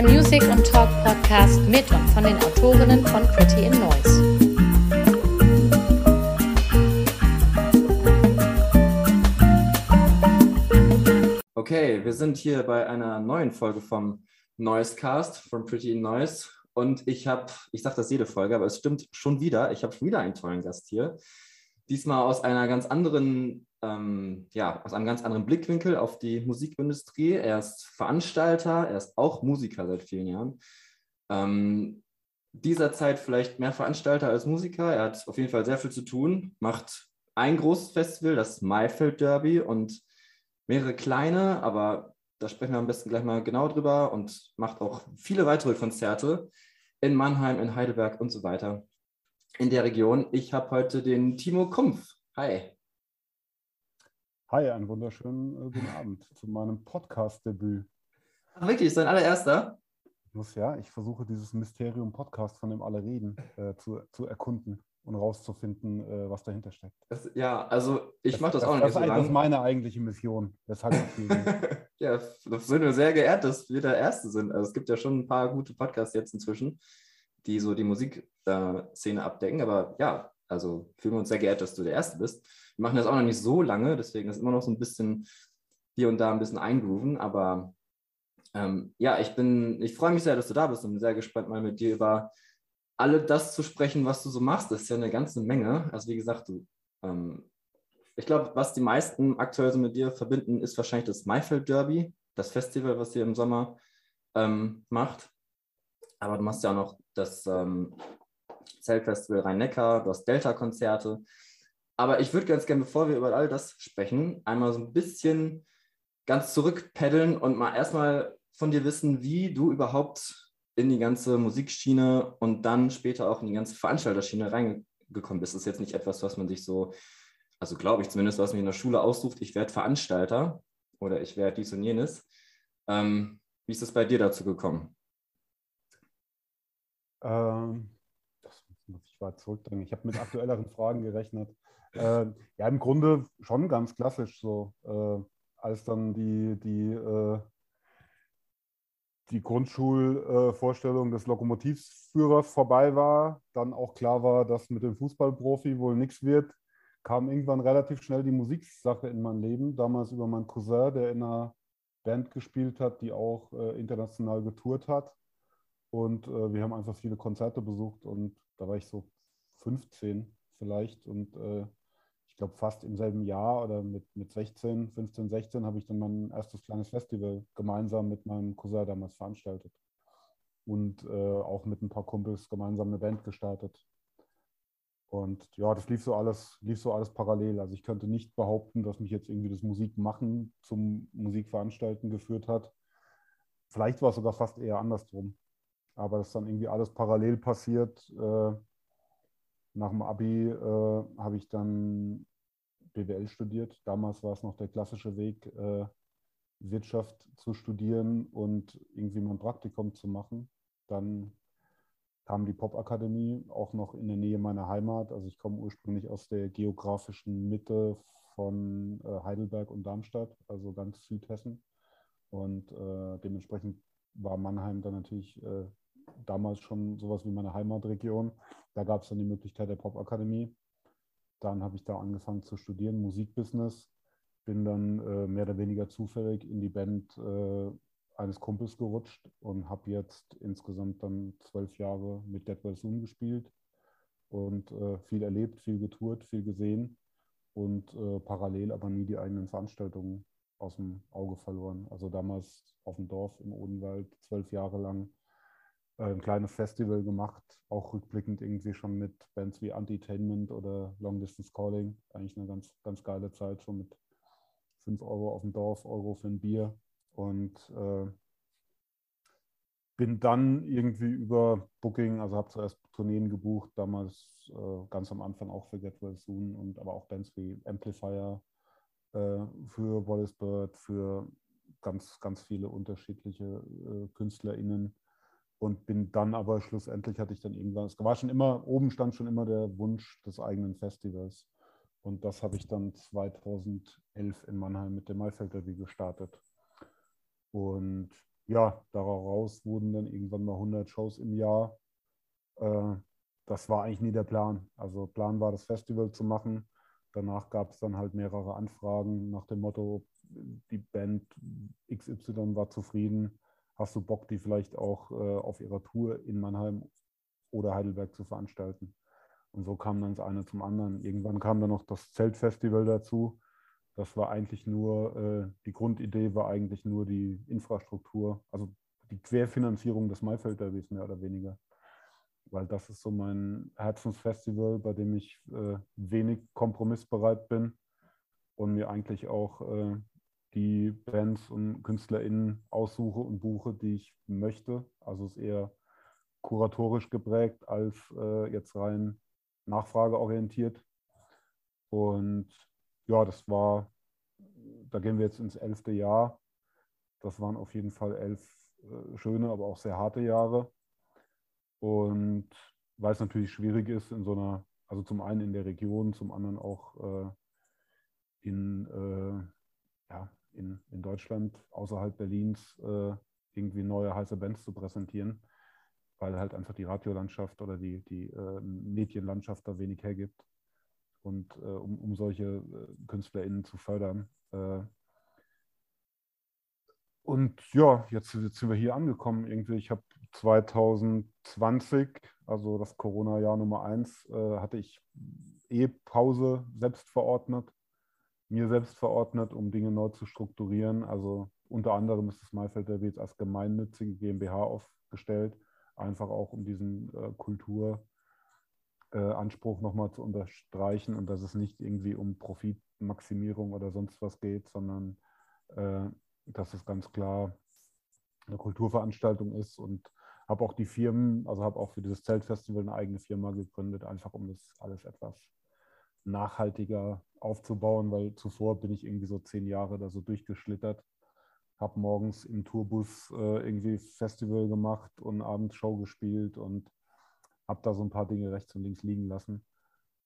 der Music und Talk Podcast mit und von den Autorinnen von Pretty in Noise. Okay, wir sind hier bei einer neuen Folge vom Noisecast von Pretty in Noise. Und ich habe, ich sage das jede Folge, aber es stimmt schon wieder, ich habe schon wieder einen tollen Gast hier. Diesmal aus einer ganz anderen, ähm, ja, aus einem ganz anderen Blickwinkel auf die Musikindustrie. Er ist Veranstalter, er ist auch Musiker seit vielen Jahren. Ähm, dieser Zeit vielleicht mehr Veranstalter als Musiker. Er hat auf jeden Fall sehr viel zu tun, macht ein großes Festival, das Maifeld Derby und mehrere kleine, aber da sprechen wir am besten gleich mal genau drüber und macht auch viele weitere Konzerte in Mannheim, in Heidelberg und so weiter in der Region. Ich habe heute den Timo Kumpf. Hi. Hi, einen wunderschönen äh, guten Abend zu meinem Podcast-Debüt. Ach, wirklich, sein allererster? Ich muss ja, ich versuche dieses Mysterium-Podcast, von dem alle reden, äh, zu, zu erkunden und rauszufinden, äh, was dahinter steckt. Das, ja, also ich mache das, das, auch nicht das so lange. Das ist meine eigentliche Mission. Weshalb ja, da sind wir sehr geehrt, dass wir der Erste sind. Also es gibt ja schon ein paar gute Podcasts jetzt inzwischen, die so die Musikszene abdecken. Aber ja, also fühlen wir uns sehr geehrt, dass du der Erste bist. Wir machen das auch noch nicht so lange, deswegen ist immer noch so ein bisschen hier und da ein bisschen eingrooven. Aber ähm, ja, ich bin, ich freue mich sehr, dass du da bist und bin sehr gespannt, mal mit dir über alle das zu sprechen, was du so machst, das ist ja eine ganze Menge. Also wie gesagt, du, ähm, ich glaube, was die meisten aktuell so mit dir verbinden, ist wahrscheinlich das Maifeld Derby, das Festival, was ihr im Sommer ähm, macht. Aber du machst ja auch noch das ähm, Zeltfestival Rhein-Neckar, du hast Delta-Konzerte. Aber ich würde ganz gerne, bevor wir über all das sprechen, einmal so ein bisschen ganz zurückpaddeln und mal erstmal von dir wissen, wie du überhaupt in die ganze Musikschiene und dann später auch in die ganze Veranstalterschiene reingekommen bist. Das ist jetzt nicht etwas, was man sich so, also glaube ich zumindest, was man in der Schule aussucht, ich werde Veranstalter oder ich werde dies und jenes. Ähm, wie ist es bei dir dazu gekommen? Ähm, das muss ich mal zurückdrängen. Ich habe mit aktuelleren Fragen gerechnet. Äh, ja, im Grunde schon ganz klassisch so. Äh, als dann die, die äh, die Grundschulvorstellung des Lokomotivführers vorbei war, dann auch klar war, dass mit dem Fußballprofi wohl nichts wird, kam irgendwann relativ schnell die Musiksache in mein Leben. Damals über meinen Cousin, der in einer Band gespielt hat, die auch äh, international getourt hat. Und äh, wir haben einfach viele Konzerte besucht und da war ich so 15 vielleicht und äh, glaube, fast im selben Jahr oder mit, mit 16, 15, 16 habe ich dann mein erstes kleines Festival gemeinsam mit meinem Cousin damals veranstaltet. Und äh, auch mit ein paar Kumpels gemeinsam eine Band gestartet. Und ja, das lief so alles, lief so alles parallel. Also ich könnte nicht behaupten, dass mich jetzt irgendwie das Musikmachen zum Musikveranstalten geführt hat. Vielleicht war es sogar fast eher andersrum. Aber das ist dann irgendwie alles parallel passiert. Äh, nach dem Abi äh, habe ich dann BWL studiert. Damals war es noch der klassische Weg, äh, Wirtschaft zu studieren und irgendwie mal ein Praktikum zu machen. Dann kam die Popakademie, auch noch in der Nähe meiner Heimat. Also ich komme ursprünglich aus der geografischen Mitte von äh, Heidelberg und Darmstadt, also ganz Südhessen. Und äh, dementsprechend war Mannheim dann natürlich äh, damals schon sowas wie meine Heimatregion. Da gab es dann die Möglichkeit der Popakademie. Dann habe ich da angefangen zu studieren, Musikbusiness. Bin dann äh, mehr oder weniger zufällig in die Band äh, eines Kumpels gerutscht und habe jetzt insgesamt dann zwölf Jahre mit Dead Well Soon gespielt und äh, viel erlebt, viel getourt, viel gesehen und äh, parallel aber nie die eigenen Veranstaltungen aus dem Auge verloren. Also damals auf dem Dorf im Odenwald zwölf Jahre lang ein kleines Festival gemacht, auch rückblickend irgendwie schon mit Bands wie Anti-Tainment oder Long Distance Calling. Eigentlich eine ganz, ganz geile Zeit, so mit 5 Euro auf dem Dorf, Euro für ein Bier. Und äh, bin dann irgendwie über Booking, also habe zuerst Tourneen gebucht, damals äh, ganz am Anfang auch für Get Well Soon und aber auch Bands wie Amplifier äh, für Wallace Bird, für ganz, ganz viele unterschiedliche äh, KünstlerInnen und bin dann aber schlussendlich hatte ich dann irgendwann, es war schon immer, oben stand schon immer der Wunsch des eigenen Festivals. Und das habe ich dann 2011 in Mannheim mit dem Maifeld Revue gestartet. Und ja, daraus wurden dann irgendwann mal 100 Shows im Jahr. Äh, das war eigentlich nie der Plan. Also Plan war, das Festival zu machen. Danach gab es dann halt mehrere Anfragen nach dem Motto, die Band XY war zufrieden. Hast du Bock, die vielleicht auch äh, auf ihrer Tour in Mannheim oder Heidelberg zu veranstalten? Und so kam dann das eine zum anderen. Irgendwann kam dann noch das Zeltfestival dazu. Das war eigentlich nur, äh, die Grundidee war eigentlich nur die Infrastruktur, also die Querfinanzierung des Maifeld Derbys mehr oder weniger. Weil das ist so mein Herzensfestival, bei dem ich äh, wenig kompromissbereit bin und mir eigentlich auch äh, die Bands und KünstlerInnen aussuche und buche, die ich möchte. Also es ist eher kuratorisch geprägt als äh, jetzt rein nachfrageorientiert. Und ja, das war, da gehen wir jetzt ins elfte Jahr. Das waren auf jeden Fall elf äh, schöne, aber auch sehr harte Jahre. Und weil es natürlich schwierig ist in so einer, also zum einen in der Region, zum anderen auch äh, in, äh, ja, in, in Deutschland, außerhalb Berlins, äh, irgendwie neue heiße Bands zu präsentieren weil halt einfach die Radiolandschaft oder die, die äh, Medienlandschaft da wenig hergibt. Und äh, um, um solche äh, KünstlerInnen zu fördern. Äh, und ja, jetzt, jetzt, sind wir hier angekommen. Irgendwie, ich habe 2020, also das Corona-Jahr Nummer eins, äh, hatte ich eh Pause selbst verordnet, mir selbst verordnet, um Dinge neu zu strukturieren. Also unter anderem ist das Maifeld der jetzt als gemeinnützige GmbH aufgestellt einfach auch um diesen äh, Kulturanspruch äh, nochmal zu unterstreichen und dass es nicht irgendwie um Profitmaximierung oder sonst was geht, sondern äh, dass es ganz klar eine Kulturveranstaltung ist und habe auch die Firmen, also habe auch für dieses Zeltfestival eine eigene Firma gegründet, einfach um das alles etwas nachhaltiger aufzubauen, weil zuvor bin ich irgendwie so zehn Jahre da so durchgeschlittert habe morgens im Tourbus äh, irgendwie Festival gemacht und abends Show gespielt und habe da so ein paar Dinge rechts und links liegen lassen.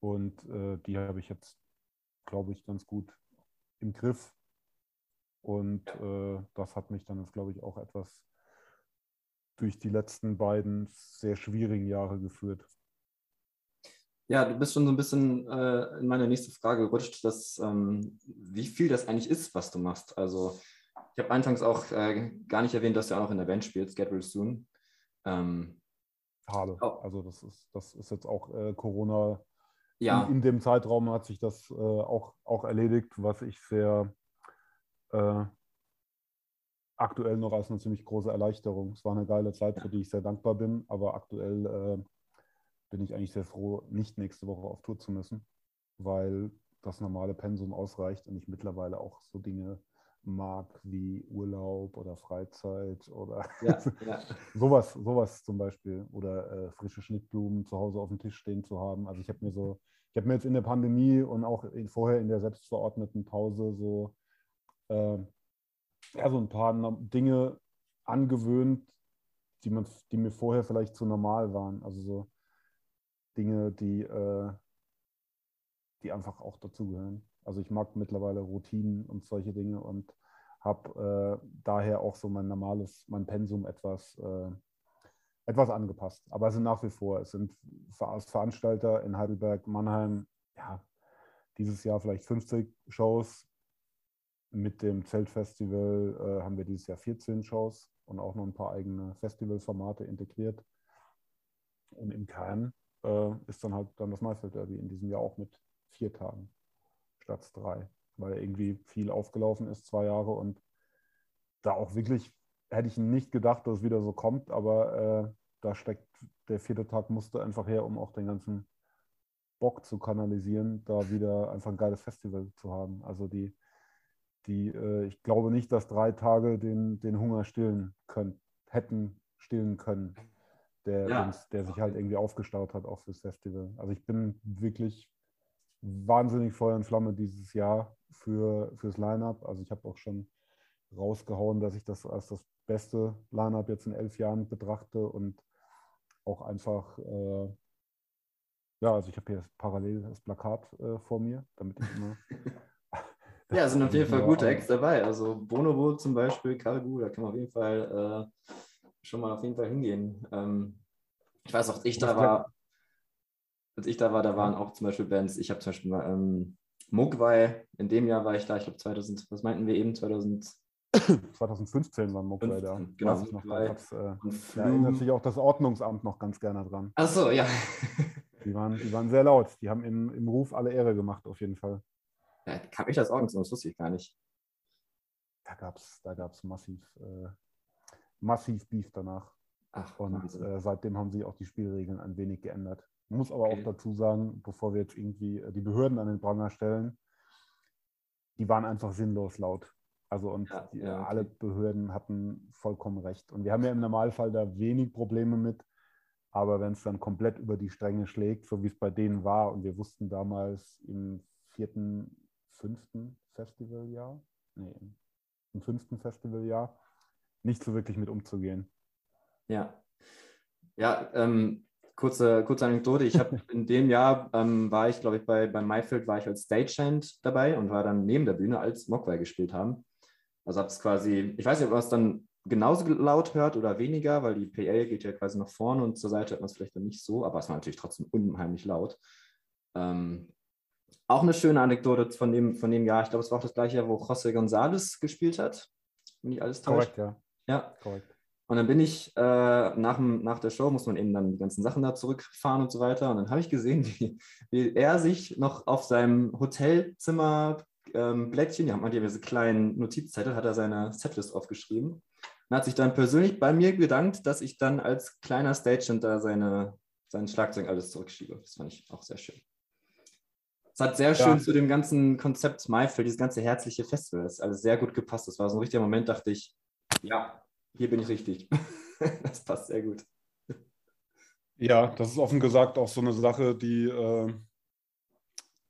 Und äh, die habe ich jetzt, glaube ich, ganz gut im Griff. Und äh, das hat mich dann glaube ich, auch etwas durch die letzten beiden sehr schwierigen Jahre geführt. Ja, du bist schon so ein bisschen äh, in meine nächste Frage gerutscht, dass, ähm, wie viel das eigentlich ist, was du machst. Also ich habe anfangs auch äh, gar nicht erwähnt, dass du auch noch in der Band spielst, Get Real Soon. Ähm. Oh. Also das ist, das ist jetzt auch äh, Corona. Ja. In, in, dem Zeitraum hat sich das äh, auch, auch erledigt, was ich sehr äh, aktuell noch als eine ziemlich große Erleichterung. Es war eine geile Zeit, für die ich sehr dankbar bin, aber aktuell äh, bin ich eigentlich sehr froh, nicht nächste Woche auf Tour zu müssen, weil das normale Pensum ausreicht und ich mittlerweile auch so Dinge mag, wie Urlaub oder Freizeit oder ja, ja. sowas, sowas zum Beispiel. Oder äh, frische Schnittblumen zu Hause auf dem Tisch stehen zu haben. Also ich habe mir so, ich habe mir jetzt in der Pandemie und auch in, vorher in der selbstverordneten Pause so, äh, ja, so ein paar Dinge angewöhnt, die, man, die mir vorher vielleicht zu normal waren. Also so Dinge, die, äh, die einfach auch dazugehören. Also ich mag mittlerweile Routinen und solche Dinge und habe äh, daher auch so mein normales, mein Pensum etwas, äh, etwas angepasst. Aber es sind nach wie vor, es sind als Veranstalter in Heidelberg, Mannheim, ja, dieses Jahr vielleicht 50 Shows. Mit dem Zeltfestival äh, haben wir dieses Jahr 14 Shows und auch noch ein paar eigene Festivalformate integriert. Und im Kern äh, ist dann halt dann das Maifeld Derby in diesem Jahr auch mit vier Tagen statt drei, weil irgendwie viel aufgelaufen ist, zwei Jahre und da auch wirklich, hätte ich nicht gedacht, dass es wieder so kommt, aber äh, da steckt der vierte Tag musste einfach her, um auch den ganzen Bock zu kanalisieren, da wieder einfach ein geiles Festival zu haben. Also die, die äh, ich glaube nicht, dass drei Tage den, den Hunger stillen können, hätten stillen können, der, ja. der sich halt irgendwie aufgestaut hat, auch fürs Festival. Also ich bin wirklich wahnsinnig Feuer und Flamme dieses Jahr für, fürs Line-Up. Also ich habe auch schon rausgehauen, dass ich das als das beste Line-Up jetzt in elf Jahren betrachte und auch einfach, äh, ja, also ich habe hier parallel das Plakat äh, vor mir, damit ich immer Ja, sind auf jeden Fall gute Acts dabei. Also Bonobo zum Beispiel, Cargo, da kann man auf jeden Fall äh, schon mal auf jeden Fall hingehen. Ähm, ich weiß auch, ich da war, als ich da war, da waren auch zum Beispiel Bands, ich habe zum Beispiel mal ähm, Mogwai, in dem Jahr war ich da, ich glaube 2000, was meinten wir eben, 2000? 2015 war Mogwai da. Genau, Weiß ich noch, da, äh, da erinnert sich auch das Ordnungsamt noch ganz gerne dran. Ach so, ja. Die waren, die waren sehr laut. Die haben im, im Ruf alle Ehre gemacht, auf jeden Fall. ja kam ich das Ordnungsamt, das wusste ich gar nicht. Da gab es da gab's massiv, äh, massiv Beef danach. Ach, Und äh, seitdem haben sich auch die Spielregeln ein wenig geändert. Muss aber Okay. auch dazu sagen, bevor wir jetzt irgendwie äh, die Behörden an den Pranger stellen, die waren einfach sinnlos laut. Also und Ja, die, ja, okay. alle Behörden hatten vollkommen recht. Und wir haben ja im Normalfall da wenig Probleme mit. Aber wenn es dann komplett über die Stränge schlägt, so wie es bei denen war, und wir wussten damals im vierten, fünften Festivaljahr, nee, im fünften Festivaljahr, nicht so wirklich mit umzugehen. Ja. Ja, ähm, kurze, kurze Anekdote. Ich habe in dem Jahr ähm, war ich, glaube ich, bei, bei Mayfield war ich als Stagehand dabei und war dann neben der Bühne, als Mogwai gespielt haben. Also habe es quasi, ich weiß nicht, ob man es dann genauso laut hört oder weniger, weil die PA geht ja quasi nach vorne und zur Seite hört man es vielleicht dann nicht so, aber es war natürlich trotzdem unheimlich laut. Ähm, auch eine schöne Anekdote von dem, von dem Jahr. Ich glaube, es war auch das gleiche Jahr, wo José González gespielt hat. Wenn nicht alles täuscht. Korrekt, ja. Ja, Korrekt. und dann bin ich äh, nach, dem, nach der Show, muss man eben dann die ganzen Sachen da zurückfahren und so weiter. Und dann habe ich gesehen, wie, wie er sich noch auf seinem Hotelzimmer ähm, Blättchen, ja, man hat ja diese kleinen Notizzettel, hat er seine Setlist aufgeschrieben. Und hat sich dann persönlich bei mir bedankt, dass ich dann als kleiner Stagehand da seine, sein Schlagzeug alles zurückschiebe. Das fand ich auch sehr schön. Es hat sehr schön zu dem ganzen Konzept Maifeld, dieses ganze herzliche Festival, das ist alles sehr gut gepasst. Das war so ein richtiger Moment, dachte ich, ja, hier bin ich richtig. das passt sehr gut. Ja, das ist offen gesagt auch so eine Sache, die, äh,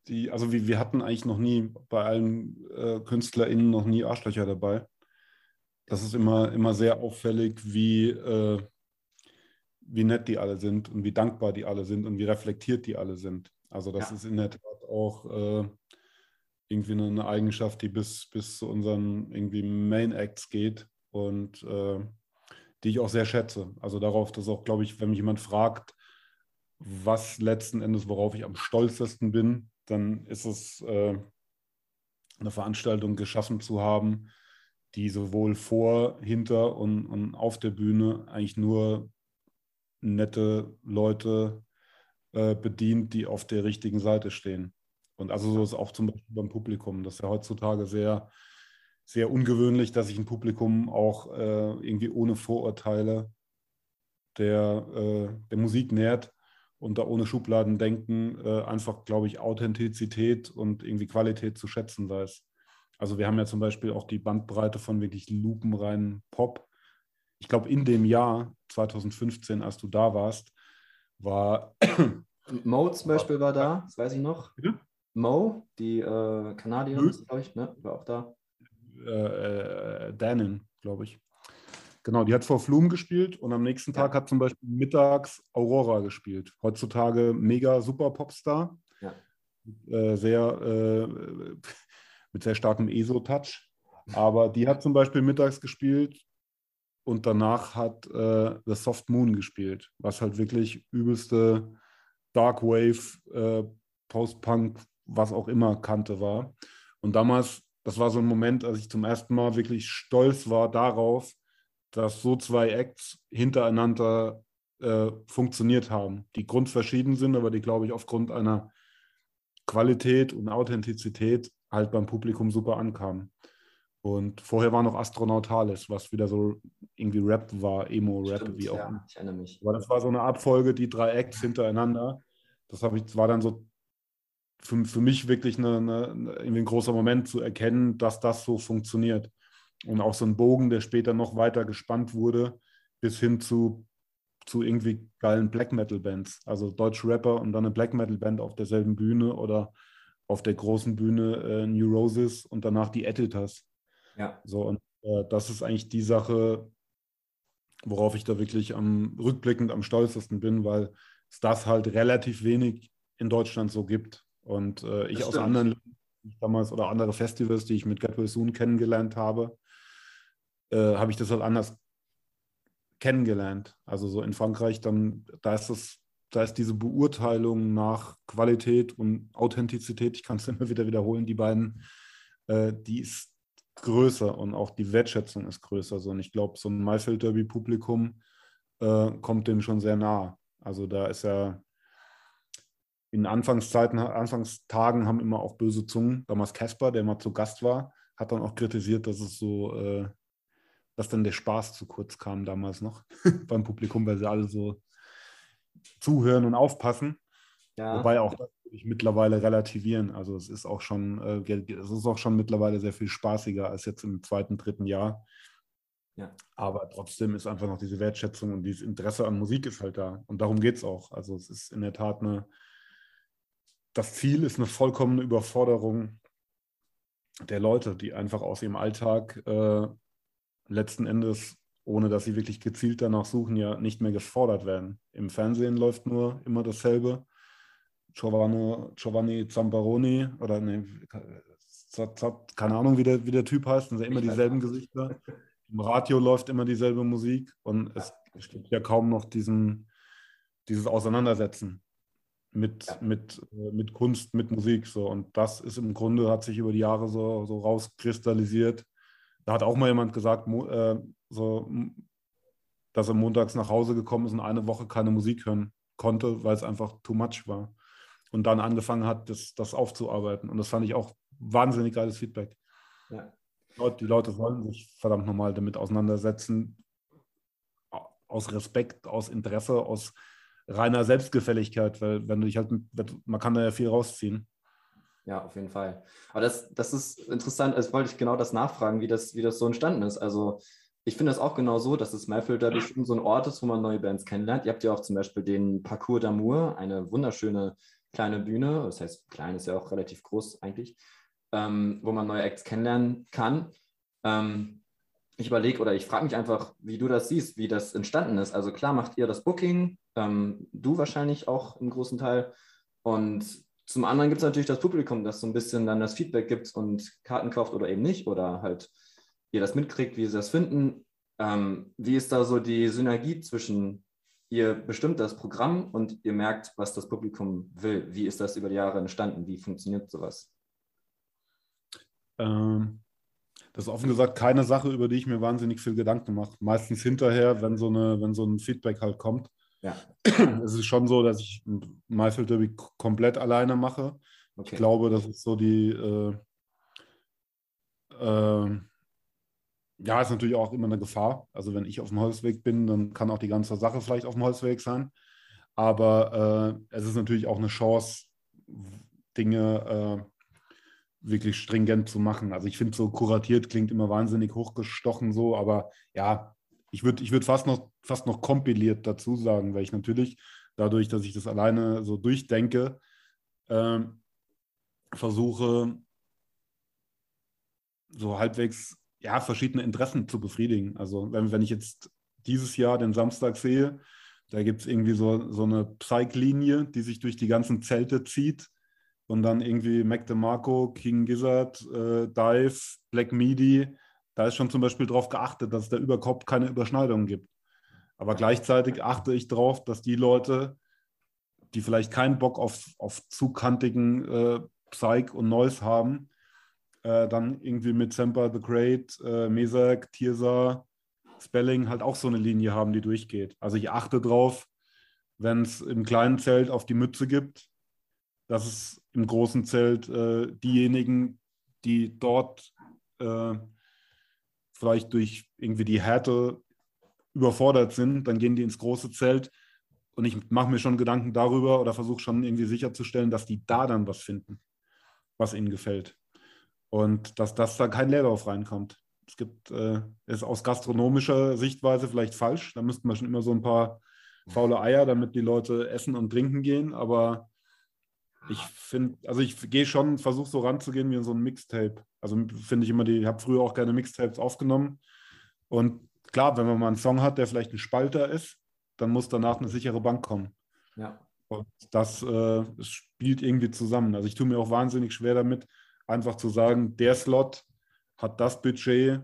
die also wir, wir hatten eigentlich noch nie bei allen äh, KünstlerInnen noch nie Arschlöcher dabei. Das ist immer, immer sehr auffällig, wie, äh, wie nett die alle sind und wie dankbar die alle sind und wie reflektiert die alle sind. Also das Ja. ist in der Tat auch irgendwie eine, eine Eigenschaft, die bis, bis zu unseren irgendwie Main Acts geht und äh, die ich auch sehr schätze. Also darauf, dass auch, glaube ich, wenn mich jemand fragt, was letzten Endes, worauf ich am stolzesten bin, dann ist es äh, eine Veranstaltung geschaffen zu haben, die sowohl vor, hinter und, und auf der Bühne eigentlich nur nette Leute äh, bedient, die auf der richtigen Seite stehen. Und also so ist auch zum Beispiel beim Publikum. Das ja heutzutage sehr, sehr ungewöhnlich, dass sich ein Publikum auch äh, irgendwie ohne Vorurteile der, äh, der Musik nähert und da ohne Schubladendenken äh, einfach, glaube ich, Authentizität und irgendwie Qualität zu schätzen weiß. Also wir haben ja zum Beispiel auch die Bandbreite von wirklich lupenreinen Pop. Ich glaube, in dem Jahr 2015, als du da warst, war Mo zum Beispiel war da, das weiß ich noch. Mo, die äh, Kanadierin, glaube ich, ne? war auch da. Äh, äh, Danin, glaube ich. Genau, die hat vor Flum gespielt und am nächsten Ja. Tag hat zum Beispiel mittags Aurora gespielt. Heutzutage mega super Popstar. Ja. Äh, sehr, äh, mit sehr starkem ESO-Touch. Aber die hat zum Beispiel mittags gespielt und danach hat äh, The Soft Moon gespielt, was halt wirklich übelste Dark Wave, äh, Post-Punk, was auch immer Kante war. Und damals, das war so ein Moment, als ich zum ersten Mal wirklich stolz war darauf, dass so zwei Acts hintereinander äh, funktioniert haben, die grundverschieden sind, aber die, glaube ich, aufgrund einer Qualität und Authentizität halt beim Publikum super ankamen. Und vorher war noch Astronautalis, was wieder so irgendwie Rap war, Emo-Rap, wie auch ja, immer. ich erinnere mich. Aber das war so eine Abfolge, die drei Acts hintereinander. Das habe ich, war dann so für, für mich wirklich eine, eine, irgendwie ein großer Moment zu erkennen, dass das so funktioniert. Und auch so ein Bogen, der später noch weiter gespannt wurde, bis hin zu, zu irgendwie geilen Black Metal Bands. Also deutsche Rapper und dann eine Black Metal Band auf derselben Bühne oder auf der großen Bühne äh, New Roses und danach die Editors. Ja, So, und äh, das ist eigentlich die Sache, worauf ich da wirklich am rückblickend am stolzesten bin, weil es das halt relativ wenig in Deutschland so gibt. Und äh, ich Das aus stimmt. anderen damals oder andere Festivals, die ich mit Well Soon kennengelernt habe, äh, habe ich das halt anders kennengelernt. Also so in Frankreich, dann, da ist das, da ist diese Beurteilung nach Qualität und Authentizität, ich kann es immer wieder wiederholen, die beiden, äh, die ist größer und auch die Wertschätzung ist größer. So. Und ich glaube, so ein Maifeld Derby-Publikum äh, kommt dem schon sehr nah. Also da ist ja in Anfangszeiten, Anfangstagen haben immer auch böse Zungen. Damals Casper, der mal zu Gast war, hat dann auch kritisiert, dass es so, äh, dass dann der Spaß zu kurz kam damals noch beim Publikum, weil sie alle so zuhören und aufpassen. Ja. Wobei auch das würde ich mittlerweile relativieren. Also es ist auch schon, äh, es ist auch schon mittlerweile sehr viel spaßiger als jetzt im zweiten, dritten Jahr. Ja. Aber trotzdem ist einfach noch diese Wertschätzung und dieses Interesse an Musik ist halt da. Und darum geht es auch. Also es ist in der Tat eine, das Ziel ist eine vollkommene Überforderung der Leute, die einfach aus ihrem Alltag äh, letzten Endes, ohne dass sie wirklich gezielt danach suchen, ja nicht mehr gefordert werden. Im Fernsehen läuft nur immer dasselbe. Giovanni, Giovanni Zamparoni oder ne, keine Ahnung, wie der, wie der Typ heißt, sind ja immer dieselben Gesichter. Im Radio läuft immer dieselbe Musik und es, es gibt ja kaum noch diesen, dieses Auseinandersetzen mit, ja. mit, äh, mit Kunst, mit Musik. So. Und das ist im Grunde, hat sich über die Jahre so, so rauskristallisiert. Da hat auch mal jemand gesagt, äh, so, dass er montags nach Hause gekommen ist und eine Woche keine Musik hören konnte, weil es einfach too much war. Und dann angefangen hat, das, das aufzuarbeiten. Und das fand ich auch wahnsinnig geiles Feedback. Ja. Die Leute wollen sich verdammt nochmal damit auseinandersetzen, aus Respekt, aus Interesse, aus reiner Selbstgefälligkeit, weil wenn du dich halt, man kann da ja viel rausziehen. Ja, auf jeden Fall. Aber das, das ist interessant, also wollte ich genau das nachfragen, wie das, wie das so entstanden ist. Also ich finde das auch genau so, dass das Mayfield da bestimmt so ein Ort ist, wo man neue Bands kennenlernt. Ihr habt ja auch zum Beispiel den Parcours d'Amour, eine wunderschöne kleine Bühne, das heißt, klein ist ja auch relativ groß eigentlich, ähm, wo man neue Acts kennenlernen kann. Ähm, ich überlege oder ich frage mich einfach, wie du das siehst, wie das entstanden ist. Also klar macht ihr das Booking, ähm, du wahrscheinlich auch im großen Teil. Und zum anderen gibt es natürlich das Publikum, das so ein bisschen dann das Feedback gibt und Karten kauft oder eben nicht oder halt ihr das mitkriegt, wie sie das finden. Ähm, wie ist da so die Synergie zwischen ihr bestimmt das Programm und ihr merkt, was das Publikum will? Wie ist das über die Jahre entstanden? Wie funktioniert sowas? Ähm, das ist offen gesagt keine Sache, über die ich mir wahnsinnig viel Gedanken mache. Meistens hinterher, wenn so, eine, wenn so ein Feedback halt kommt. Ja. Es ist schon so, dass ich Maifeld Derby komplett alleine mache. Okay. Ich glaube, das ist so die. Äh, äh, ja, ist natürlich auch immer eine Gefahr. Also, wenn ich auf dem Holzweg bin, dann kann auch die ganze Sache vielleicht auf dem Holzweg sein. Aber äh, es ist natürlich auch eine Chance, Dinge äh, wirklich stringent zu machen. Also ich finde so kuratiert klingt immer wahnsinnig hochgestochen so, aber ja, ich würde ich würd fast, noch, fast noch kompiliert dazu sagen, weil ich natürlich dadurch, dass ich das alleine so durchdenke, äh, versuche so halbwegs ja, verschiedene Interessen zu befriedigen. Also wenn, wenn ich jetzt dieses Jahr den Samstag sehe, da gibt es irgendwie so, so eine Psych-Linie, die sich durch die ganzen Zelte zieht und dann irgendwie Mac DeMarco, King Gizzard, äh, Dive, Black Midi, da ist schon zum Beispiel darauf geachtet, dass es da überhaupt keine Überschneidungen gibt. Aber gleichzeitig achte ich darauf, dass die Leute, die vielleicht keinen Bock auf, auf zu kantigen äh, Psych und Noise haben, äh, dann irgendwie mit Semper the Great, äh, Mesak, Tirsa, Spelling halt auch so eine Linie haben, die durchgeht. Also ich achte drauf, wenn es im kleinen Zelt auf die Mütze gibt, dass es im großen Zelt äh, diejenigen, die dort äh, vielleicht durch irgendwie die Härte überfordert sind, dann gehen die ins große Zelt und ich mache mir schon Gedanken darüber oder versuche schon irgendwie sicherzustellen, dass die da dann was finden, was ihnen gefällt. Und dass, dass da kein Leerlauf reinkommt. Es gibt, äh, ist aus gastronomischer Sichtweise vielleicht falsch. Da müssten wir schon immer so ein paar faule Eier, damit die Leute essen und trinken gehen. Aber ich finde, also ich gehe schon, versuche so ranzugehen wie in so ein Mixtape. Also finde ich immer, die, ich habe früher auch gerne Mixtapes aufgenommen. Und klar, wenn man mal einen Song hat, der vielleicht ein Spalter ist, dann muss danach eine sichere Bank kommen. Ja. Und das äh, spielt irgendwie zusammen. Also ich tue mir auch wahnsinnig schwer damit, einfach zu sagen, der Slot hat das Budget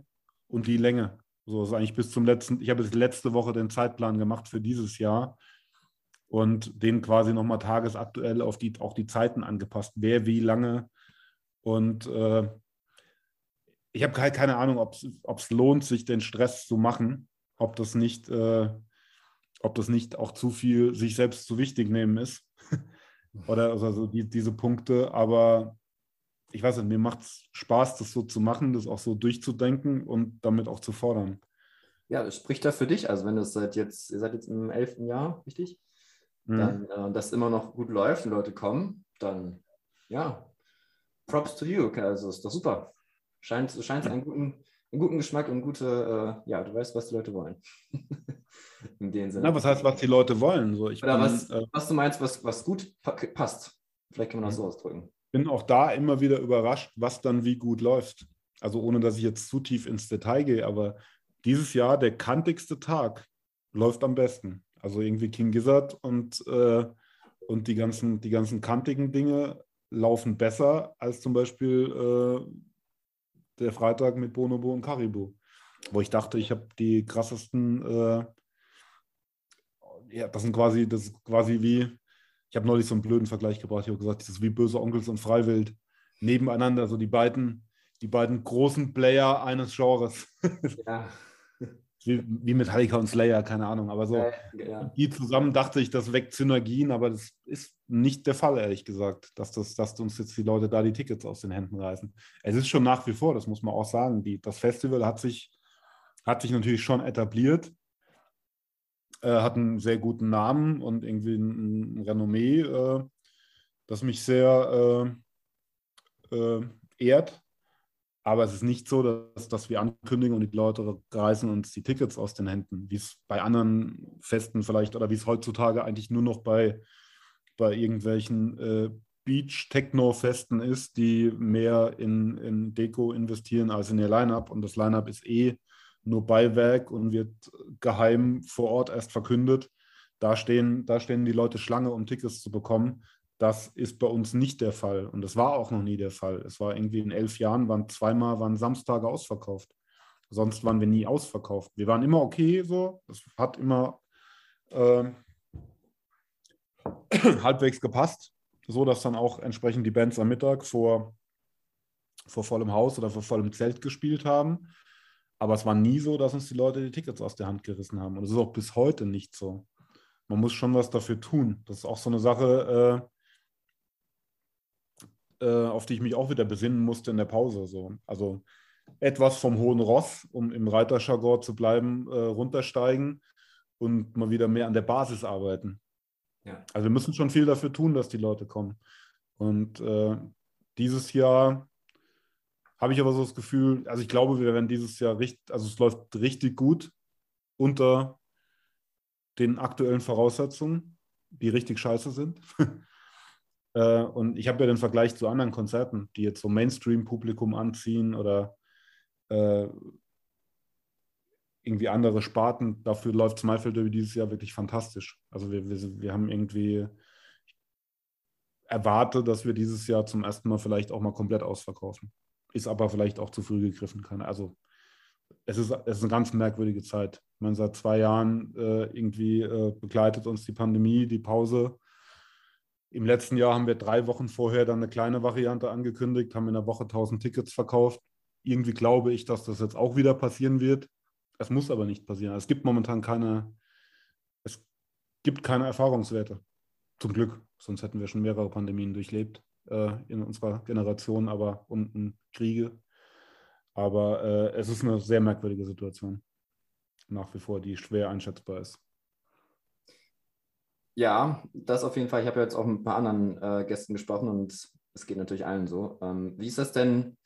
und die Länge. So ist eigentlich bis zum letzten, ich habe jetzt letzte Woche den Zeitplan gemacht für dieses Jahr und den quasi nochmal tagesaktuell auf die, auch die Zeiten angepasst, wer wie lange. Und äh, ich habe halt keine Ahnung, ob es lohnt, sich den Stress zu machen, ob das nicht, äh, ob das nicht auch zu viel sich selbst zu wichtig nehmen ist. Oder also die, diese Punkte. Aber ich weiß nicht, mir macht es Spaß, das so zu machen, das auch so durchzudenken und damit auch zu fordern. Ja, das spricht da für dich. Also wenn es seit jetzt, ihr seid jetzt im elften Jahr, richtig? Mhm. Dann äh, das immer noch gut läuft, die Leute kommen, dann ja, Props to you. Also ist doch super. Scheint, scheint einen guten, einen guten Geschmack und gute, äh, ja, du weißt, was die Leute wollen. In dem Sinne. Na, was heißt, was die Leute wollen? So, ich Oder bin, was, äh, was du meinst, was, was gut passt. Vielleicht kann man das so ausdrücken. bin auch da immer wieder überrascht, was dann wie gut läuft. Also ohne, dass ich jetzt zu tief ins Detail gehe, aber dieses Jahr der kantigste Tag läuft am besten. Also irgendwie King Gizzard und, äh, und die, ganzen, die ganzen kantigen Dinge laufen besser als zum Beispiel äh, der Freitag mit Bonobo und Caribou. Wo ich dachte, ich habe die krassesten, äh, ja, das sind quasi, das ist quasi wie, ich habe neulich so einen blöden Vergleich gebracht, ich habe gesagt, das ist wie böse Onkels und Freiwild nebeneinander, so die beiden, die beiden großen Player eines Genres. Ja. wie, wie Metallica und Slayer, keine Ahnung. Aber so, ja, ja. die zusammen dachte ich, das weckt Synergien, aber das ist nicht der Fall, ehrlich gesagt, dass, das, dass uns jetzt die Leute da die Tickets aus den Händen reißen. Es ist schon nach wie vor, das muss man auch sagen, die, das Festival hat sich, hat sich natürlich schon etabliert, äh, hat einen sehr guten Namen und irgendwie ein, ein Renommee, äh, das mich sehr äh, äh ehrt. Aber es ist nicht so, dass, dass wir ankündigen und die Leute reißen uns die Tickets aus den Händen, wie es bei anderen Festen vielleicht oder wie es heutzutage eigentlich nur noch bei, bei irgendwelchen äh, Beach-Techno-Festen ist, die mehr in, in Deko investieren als in ihr Line-Up. Und das Line-Up ist eh nur Beiwerk und wird geheim vor Ort erst verkündet. Da stehen, da stehen die Leute Schlange, um Tickets zu bekommen. Das ist bei uns nicht der Fall und das war auch noch nie der Fall. Es war irgendwie in elf Jahren, waren zweimal waren Samstage ausverkauft. Sonst waren wir nie ausverkauft. Wir waren immer okay so. Es hat immer äh, halbwegs gepasst, so dass dann auch entsprechend die Bands am Mittag vor, vor vollem Haus oder vor vollem Zelt gespielt haben. Aber es war nie so, dass uns die Leute die Tickets aus der Hand gerissen haben. Und es ist auch bis heute nicht so. Man muss schon was dafür tun. Das ist auch so eine Sache, äh, äh, auf die ich mich auch wieder besinnen musste in der Pause. So. Also etwas vom hohen Ross, um im Reiterjargon zu bleiben, äh, runtersteigen und mal wieder mehr an der Basis arbeiten. Ja. Also wir müssen schon viel dafür tun, dass die Leute kommen. Und äh, dieses Jahr habe ich aber so das Gefühl, also ich glaube, wir werden dieses Jahr richtig, also es läuft richtig gut unter den aktuellen Voraussetzungen, die richtig scheiße sind. Äh, und ich habe ja den Vergleich zu anderen Konzerten, die jetzt so Mainstream-Publikum anziehen oder äh, irgendwie andere Sparten. Dafür läuft Smilefeld Derby dieses Jahr wirklich fantastisch. Also wir, wir, wir haben irgendwie erwartet, dass wir dieses Jahr zum ersten Mal vielleicht auch mal komplett ausverkaufen. Ist aber vielleicht auch zu früh gegriffen. Kann. Also es ist, es ist eine ganz merkwürdige Zeit. Ich meine, seit zwei Jahren äh, irgendwie äh, begleitet uns die Pandemie, die Pause im letzten Jahr haben wir drei Wochen vorher dann eine kleine Variante angekündigt, haben in der Woche 1000 Tickets verkauft. Irgendwie glaube ich, dass das jetzt auch wieder passieren wird. Es muss aber nicht passieren. Es gibt momentan keine, es gibt keine Erfahrungswerte. Zum Glück, sonst hätten wir schon mehrere Pandemien durchlebt äh, in unserer Generation, aber unten Kriege. Aber äh, es ist eine sehr merkwürdige Situation nach wie vor, die schwer einschätzbar ist. Ja, das auf jeden Fall. Ich habe ja jetzt auch mit ein paar anderen äh, Gästen gesprochen und es geht natürlich allen so. Ähm, wie ist das denn?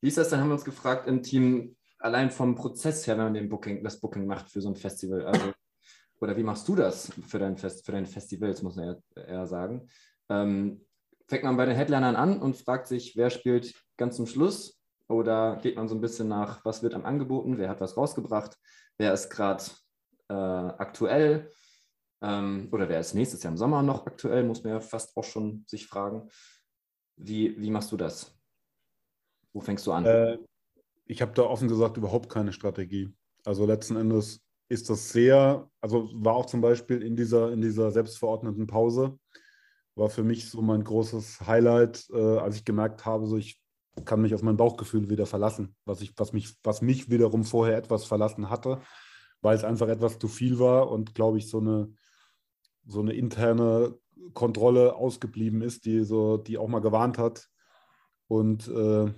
Wie ist das denn, haben wir uns gefragt im Team, allein vom Prozess her, wenn man den Booking, das Booking macht für so ein Festival? Also, oder wie machst du das für dein, Fest, für dein Festival, muss man eher, eher sagen? Ähm, fängt man bei den Headlinern an und fragt sich, wer spielt ganz zum Schluss? Oder geht man so ein bisschen nach, was wird am angeboten, wer hat was rausgebracht, wer ist gerade äh, aktuell? Ähm, oder wer ist nächstes Jahr im Sommer noch aktuell, muss man ja fast auch schon sich fragen. Wie, wie machst du das? Wo fängst du an? Äh, ich habe da offen gesagt überhaupt keine Strategie. Also letzten Endes ist das sehr, also war auch zum Beispiel in dieser, in dieser selbstverordneten Pause, war für mich so mein großes Highlight, äh, als ich gemerkt habe, so ich kann mich auf mein Bauchgefühl wieder verlassen, was, ich, was, mich, was mich wiederum vorher etwas verlassen hatte, weil es einfach etwas zu viel war und glaube ich so eine, so eine interne Kontrolle ausgeblieben ist, die, so, die auch mal gewarnt hat. Und äh,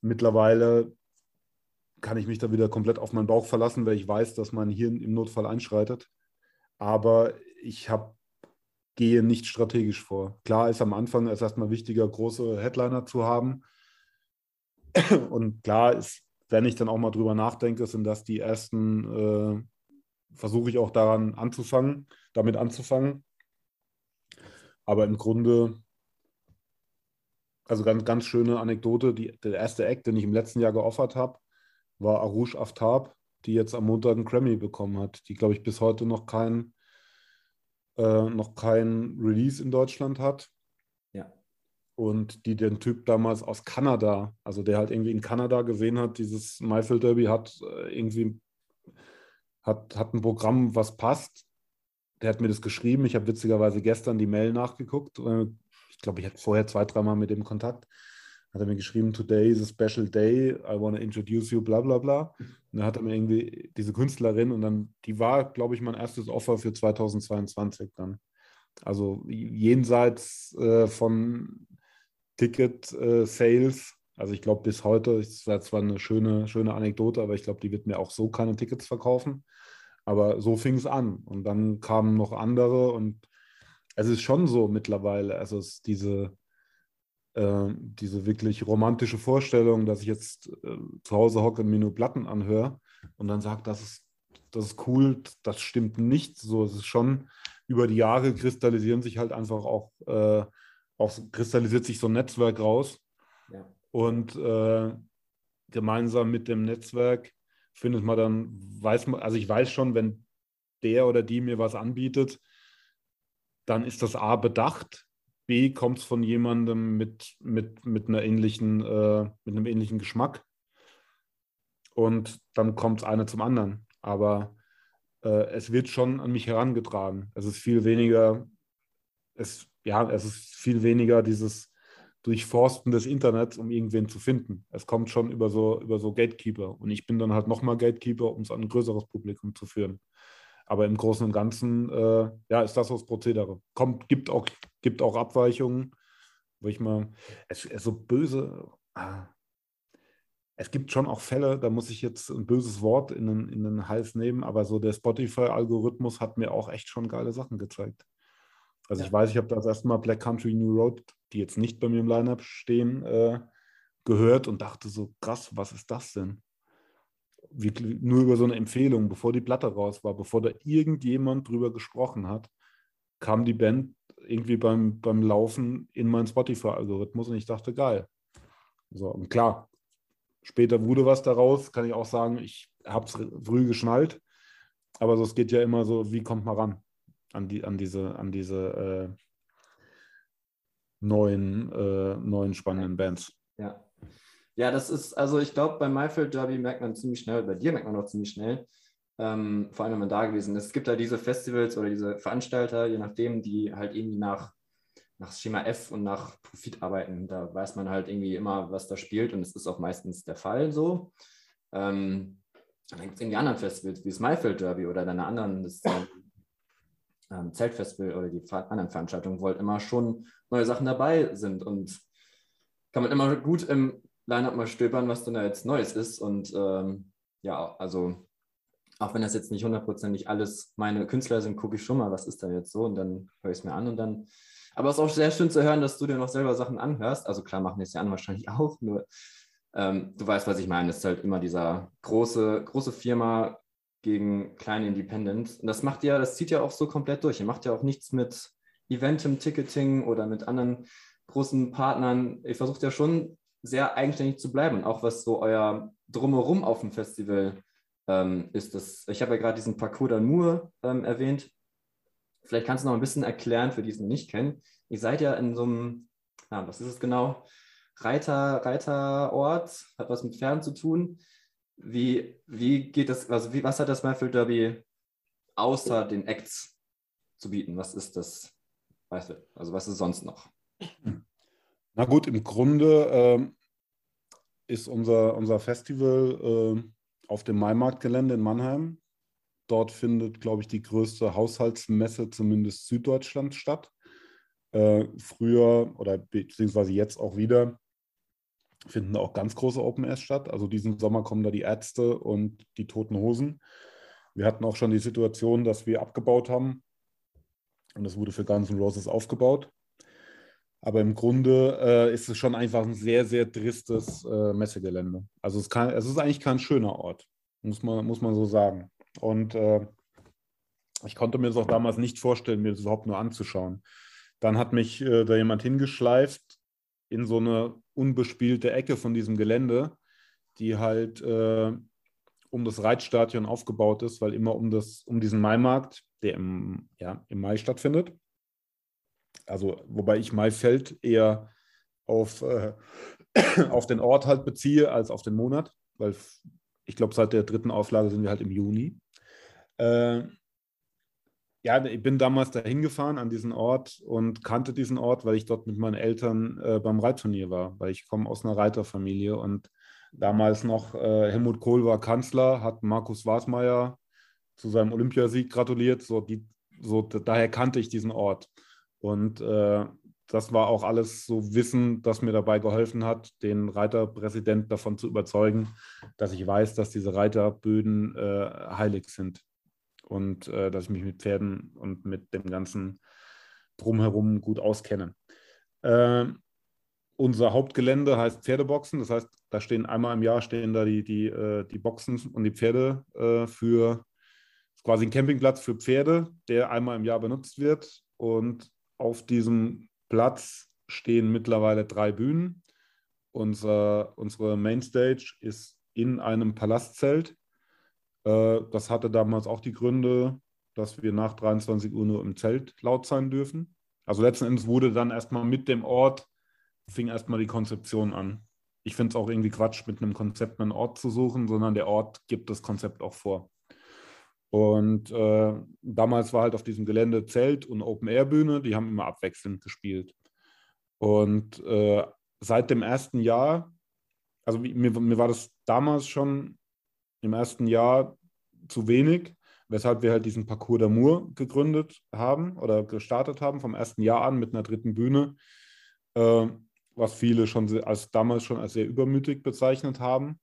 mittlerweile kann ich mich da wieder komplett auf meinen Bauch verlassen, weil ich weiß, dass mein Hirn im Notfall einschreitet. Aber ich hab, gehe nicht strategisch vor. Klar ist am Anfang es erstmal wichtiger, große Headliner zu haben. Und klar ist, wenn ich dann auch mal drüber nachdenke, sind das die ersten, äh, versuche ich auch daran anzufangen, damit anzufangen. Aber im Grunde, also ganz, ganz schöne Anekdote, die, der erste Act, den ich im letzten Jahr geoffert habe, war Arush Aftab, die jetzt am Montag einen Grammy bekommen hat, die, glaube ich, bis heute noch kein, äh, noch kein Release in Deutschland hat. Ja. Und die den Typ damals aus Kanada, also der halt irgendwie in Kanada gesehen hat, dieses Mayfield Derby hat äh, irgendwie hat, hat ein Programm, was passt. Der hat mir das geschrieben. Ich habe witzigerweise gestern die Mail nachgeguckt. Äh, ich glaube, ich hatte vorher zwei, dreimal mit dem Kontakt hat er mir geschrieben, today is a special day, I want to introduce you, bla bla bla. Und dann hat er mir irgendwie diese Künstlerin und dann, die war, glaube ich, mein erstes Offer für 2022 dann. Also jenseits äh, von Ticket-Sales, äh, also ich glaube bis heute, das war zwar eine schöne, schöne Anekdote, aber ich glaube, die wird mir auch so keine Tickets verkaufen. Aber so fing es an. Und dann kamen noch andere und es ist schon so mittlerweile, also es ist diese, äh, diese wirklich romantische Vorstellung, dass ich jetzt äh, zu Hause hocke und mir nur Platten anhöre und dann sage, das ist, das ist cool, das stimmt nicht. So, es ist schon über die Jahre kristallisieren sich halt einfach auch, äh, auch kristallisiert sich so ein Netzwerk raus. Ja. Und äh, gemeinsam mit dem Netzwerk findet man dann, weiß man, also ich weiß schon, wenn der oder die mir was anbietet, dann ist das A bedacht B kommt es von jemandem mit, mit, mit, einer ähnlichen, äh, mit einem ähnlichen Geschmack. Und dann kommt es eine zum anderen. Aber äh, es wird schon an mich herangetragen. Es ist viel weniger, es, ja, es ist viel weniger dieses Durchforsten des Internets, um irgendwen zu finden. Es kommt schon über so, über so Gatekeeper. Und ich bin dann halt nochmal Gatekeeper, um es an ein größeres Publikum zu führen. Aber im Großen und Ganzen, äh, ja, ist das das Prozedere. Kommt, gibt auch, gibt auch Abweichungen, wo ich mal, es, es so böse, ah, es gibt schon auch Fälle, da muss ich jetzt ein böses Wort in den, in den Hals nehmen, aber so der Spotify-Algorithmus hat mir auch echt schon geile Sachen gezeigt. Also ja. ich weiß, ich habe das erste Mal Black Country New Road, die jetzt nicht bei mir im Lineup stehen, äh, gehört und dachte so, krass, was ist das denn? wirklich nur über so eine Empfehlung, bevor die Platte raus war, bevor da irgendjemand drüber gesprochen hat, kam die Band irgendwie beim, beim Laufen in meinen Spotify-Algorithmus und ich dachte, geil. So, und klar, später wurde was daraus, kann ich auch sagen, ich habe es früh geschnallt, aber so, es geht ja immer so, wie kommt man ran an, die, an diese, an diese äh, neuen, äh, neuen spannenden Bands. Ja, ja, das ist, also ich glaube, beim Mayfield Derby merkt man ziemlich schnell, bei dir merkt man auch ziemlich schnell, ähm, vor allem wenn man da gewesen ist. Es gibt da diese Festivals oder diese Veranstalter, je nachdem, die halt irgendwie nach, nach Schema F und nach Profit arbeiten. Da weiß man halt irgendwie immer, was da spielt und es ist auch meistens der Fall so. Ähm, dann gibt es irgendwie anderen Festivals wie das Mayfield Derby oder deine anderen, das ähm, Zeltfestival oder die anderen Veranstaltungen, wo halt immer schon neue Sachen dabei sind und kann man immer gut im Line-Up mal stöbern, was denn da jetzt Neues ist. Und ähm, ja, also auch wenn das jetzt nicht hundertprozentig alles meine Künstler sind, gucke ich schon mal, was ist da jetzt so und dann höre ich es mir an und dann. Aber es ist auch sehr schön zu hören, dass du dir noch selber Sachen anhörst. Also klar machen es ja an wahrscheinlich auch, nur ähm, du weißt, was ich meine. Es ist halt immer dieser große, große Firma gegen kleine Independent. Und das macht ja, das zieht ja auch so komplett durch. Ihr macht ja auch nichts mit Eventim, Ticketing oder mit anderen großen Partnern. Ihr versucht ja schon sehr eigenständig zu bleiben auch was so euer Drumherum auf dem Festival ähm, ist. Das, ich habe ja gerade diesen Parcours d'Amour ähm, erwähnt. Vielleicht kannst du noch ein bisschen erklären, für die es noch nicht kennen. Ihr seid ja in so einem, ja, was ist es genau? Reiter, Reiterort, hat was mit Pferden zu tun. Wie, wie geht das, also wie, was hat das Mayfield Derby außer den Acts zu bieten? Was ist das? Also was ist sonst noch? Na gut, im Grunde äh, ist unser, unser Festival äh, auf dem Maimarktgelände in Mannheim. Dort findet, glaube ich, die größte Haushaltsmesse zumindest Süddeutschlands statt. Äh, früher oder beziehungsweise jetzt auch wieder finden auch ganz große Open Airs statt. Also diesen Sommer kommen da die Ärzte und die Toten Hosen. Wir hatten auch schon die Situation, dass wir abgebaut haben und es wurde für Guns N' Roses aufgebaut. Aber im Grunde äh, ist es schon einfach ein sehr, sehr tristes äh, Messegelände. Also es, kann, es, ist eigentlich kein schöner Ort, muss man, muss man so sagen. Und äh, ich konnte mir das auch damals nicht vorstellen, mir das überhaupt nur anzuschauen. Dann hat mich äh, da jemand hingeschleift in so eine unbespielte Ecke von diesem Gelände, die halt äh, um das Reitstadion aufgebaut ist, weil immer um, das, um diesen Maimarkt, der im, ja, im Mai stattfindet, also wobei ich Maifeld eher auf, äh, auf den Ort halt beziehe als auf den Monat, weil ich glaube, seit der dritten Auflage sind wir halt im Juni. Äh, ja, ich bin damals dahin gefahren an diesen Ort und kannte diesen Ort, weil ich dort mit meinen Eltern äh, beim Reitturnier war, weil ich komme aus einer Reiterfamilie und damals noch äh, Helmut Kohl war Kanzler, hat Markus Wasmeier zu seinem Olympiasieg gratuliert, so, die, so daher kannte ich diesen Ort. Und äh, das war auch alles so Wissen, das mir dabei geholfen hat, den Reiterpräsident davon zu überzeugen, dass ich weiß, dass diese Reiterböden äh, heilig sind und äh, dass ich mich mit Pferden und mit dem ganzen Drumherum gut auskenne. Äh, unser Hauptgelände heißt Pferdeboxen, das heißt, da stehen einmal im Jahr stehen da die, die, äh, die Boxen und die Pferde äh, für quasi ein Campingplatz für Pferde, der einmal im Jahr benutzt wird. Und auf diesem Platz stehen mittlerweile drei Bühnen. Unser, unsere Mainstage ist in einem Palastzelt äh, das hatte damals auch die Gründe, dass wir nach 23 Uhr nur im Zelt laut sein dürfen. Also letzten Endes wurde dann erstmal mit dem Ort, fing erstmal die Konzeption an. Ich finde es auch irgendwie Quatsch, mit einem Konzept einen Ort zu suchen, sondern der Ort gibt das Konzept auch vor. Und äh, damals war halt auf diesem Gelände Zelt und Open-Air-Bühne, die haben immer abwechselnd gespielt. Und äh, seit dem ersten Jahr, also mir, mir war das damals schon im ersten Jahr zu wenig, weshalb wir halt diesen Parcours d'Amour gegründet haben oder gestartet haben vom ersten Jahr an mit einer dritten Bühne, äh, was viele schon als damals schon als sehr übermütig bezeichnet haben.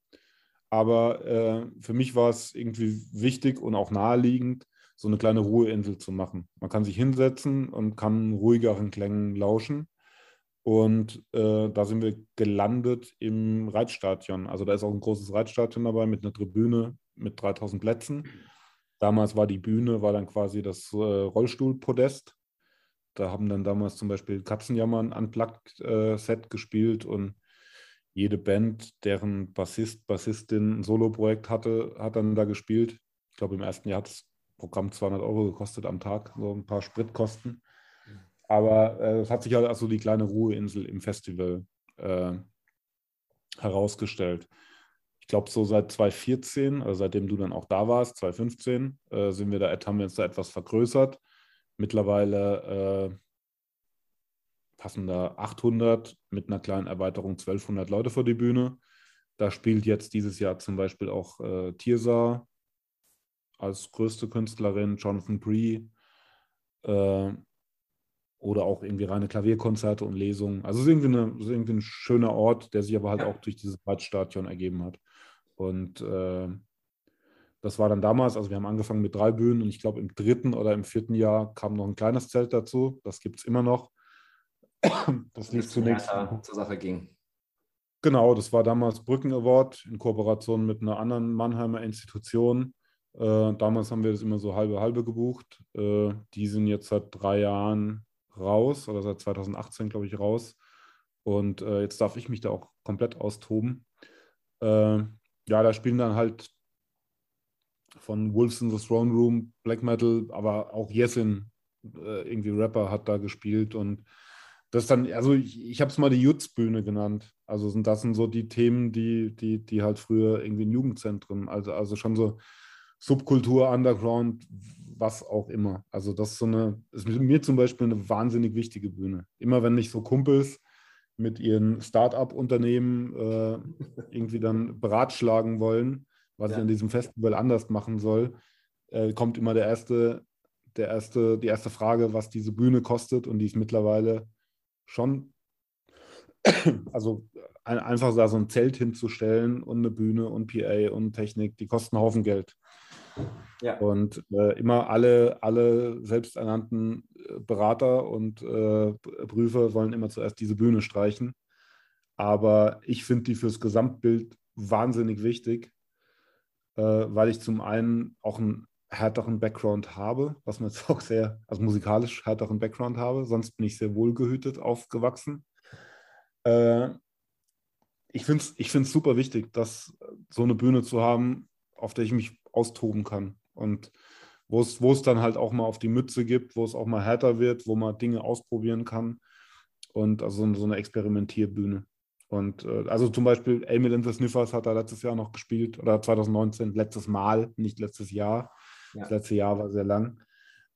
Aber äh, für mich war es irgendwie wichtig und auch naheliegend, so eine kleine Ruheinsel zu machen. Man kann sich hinsetzen und kann ruhigeren Klängen lauschen. Und äh, da sind wir gelandet im Reitstadion. Also da ist auch ein großes Reitstadion dabei mit einer Tribüne mit 3000 Plätzen. Damals war die Bühne, war dann quasi das äh, Rollstuhlpodest. Da haben dann damals zum Beispiel Katzenjammern Unplugged-Set äh, gespielt und jede Band, deren Bassist, Bassistin ein Soloprojekt hatte, hat dann da gespielt. Ich glaube, im ersten Jahr hat das Programm 200 Euro gekostet am Tag, so ein paar Spritkosten. Aber äh, es hat sich halt also die kleine Ruheinsel im Festival äh, herausgestellt. Ich glaube, so seit 2014, also seitdem du dann auch da warst, 2015, äh, sind wir da, haben wir uns da etwas vergrößert. Mittlerweile äh, passen da 800 mit einer kleinen Erweiterung 1200 Leute vor die Bühne. Da spielt jetzt dieses Jahr zum Beispiel auch äh, Tirsa als größte Künstlerin, Jonathan Bree, äh, oder auch irgendwie reine Klavierkonzerte und Lesungen. Also es ist irgendwie, eine, ist irgendwie ein schöner Ort, der sich aber halt auch durch dieses Waldstadion ergeben hat. Und äh, das war dann damals, also wir haben angefangen mit drei Bühnen und ich glaube im dritten oder im vierten Jahr kam noch ein kleines Zelt dazu. Das gibt es immer noch. Das lief zunächst. Zur Sache ging. Genau, das war damals Brücken Award in Kooperation mit einer anderen Mannheimer Institution. Äh, damals haben wir das immer so halbe halbe gebucht. Äh, die sind jetzt seit drei Jahren raus oder seit 2018, glaube ich, raus. Und äh, jetzt darf ich mich da auch komplett austoben. Äh, ja, da spielen dann halt von Wolves in the Throne Room, Black Metal, aber auch Yesin, äh, irgendwie Rapper, hat da gespielt und das dann, also ich, ich habe es mal die Jutzbühne genannt. Also sind das sind so die Themen, die, die, die halt früher irgendwie in Jugendzentren, also, also schon so Subkultur, Underground, was auch immer. Also das ist so eine, ist mir zum Beispiel eine wahnsinnig wichtige Bühne. Immer wenn ich so Kumpels mit ihren Start-up-Unternehmen äh, irgendwie dann beratschlagen wollen, was ja. ich an diesem Festival anders machen soll, äh, kommt immer der erste, der erste, die erste Frage, was diese Bühne kostet und die ist mittlerweile schon, also ein, einfach da so ein Zelt hinzustellen und eine Bühne und PA und Technik, die kosten einen Haufen Geld. Ja. Und äh, immer alle, alle selbsternannten äh, Berater und äh, Prüfer wollen immer zuerst diese Bühne streichen. Aber ich finde die fürs Gesamtbild wahnsinnig wichtig, äh, weil ich zum einen auch einen härteren Background habe, was man jetzt auch sehr, also musikalisch härteren Background habe. Sonst bin ich sehr wohlgehütet aufgewachsen. Äh, ich finde es ich super wichtig, dass so eine Bühne zu haben, auf der ich mich austoben kann. Und wo es, dann halt auch mal auf die Mütze gibt, wo es auch mal härter wird, wo man Dinge ausprobieren kann. Und also so eine Experimentierbühne. Und äh, also zum Beispiel Emil in the Sniffers hat er letztes Jahr noch gespielt oder 2019, letztes Mal, nicht letztes Jahr. Ja. Das letzte Jahr war sehr lang.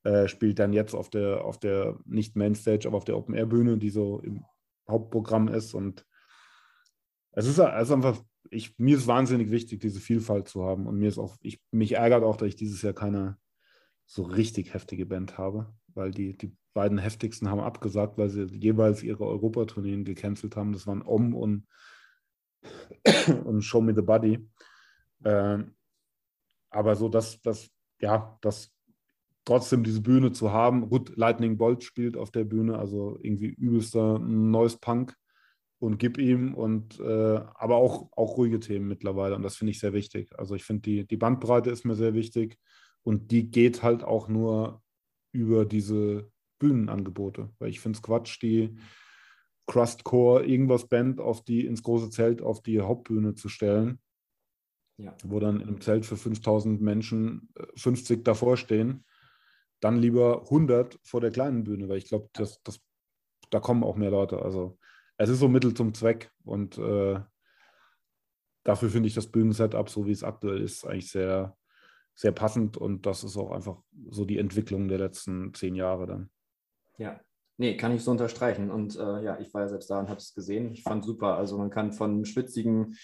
Äh, spielt dann jetzt auf der, auf der nicht Mainstage, aber auf der Open-Air-Bühne, die so im Hauptprogramm ist. Und es ist, es ist einfach ich, mir ist wahnsinnig wichtig, diese Vielfalt zu haben. Und mir ist auch, ich, mich ärgert auch, dass ich dieses Jahr keine so richtig heftige Band habe, weil die, die beiden heftigsten haben abgesagt, weil sie jeweils ihre Europatourneen gecancelt haben. Das waren Om und, und Show Me the Body. Ähm, aber so, dass, dass, ja, dass trotzdem diese Bühne zu haben. Gut, Lightning Bolt spielt auf der Bühne, also irgendwie übelster Noise Punk und gib ihm und äh, aber auch, auch ruhige Themen mittlerweile und das finde ich sehr wichtig. Also ich finde die, die Bandbreite ist mir sehr wichtig und die geht halt auch nur über diese Bühnenangebote, weil ich finde es Quatsch, die Crustcore irgendwas Band auf die ins große Zelt auf die Hauptbühne zu stellen, ja. wo dann im Zelt für 5000 Menschen 50 äh, davor stehen, dann lieber 100 vor der kleinen Bühne, weil ich glaube, das, das, da kommen auch mehr Leute. Also es ist so Mittel zum Zweck und äh, dafür finde ich das Bühnensetup, so wie es aktuell ist, eigentlich sehr, sehr passend und das ist auch einfach so die Entwicklung der letzten zehn Jahre dann. Ja, nee, kann ich so unterstreichen und äh, ja, ich war ja selbst da und habe es gesehen. Ich fand super. Also man kann von schwitzigen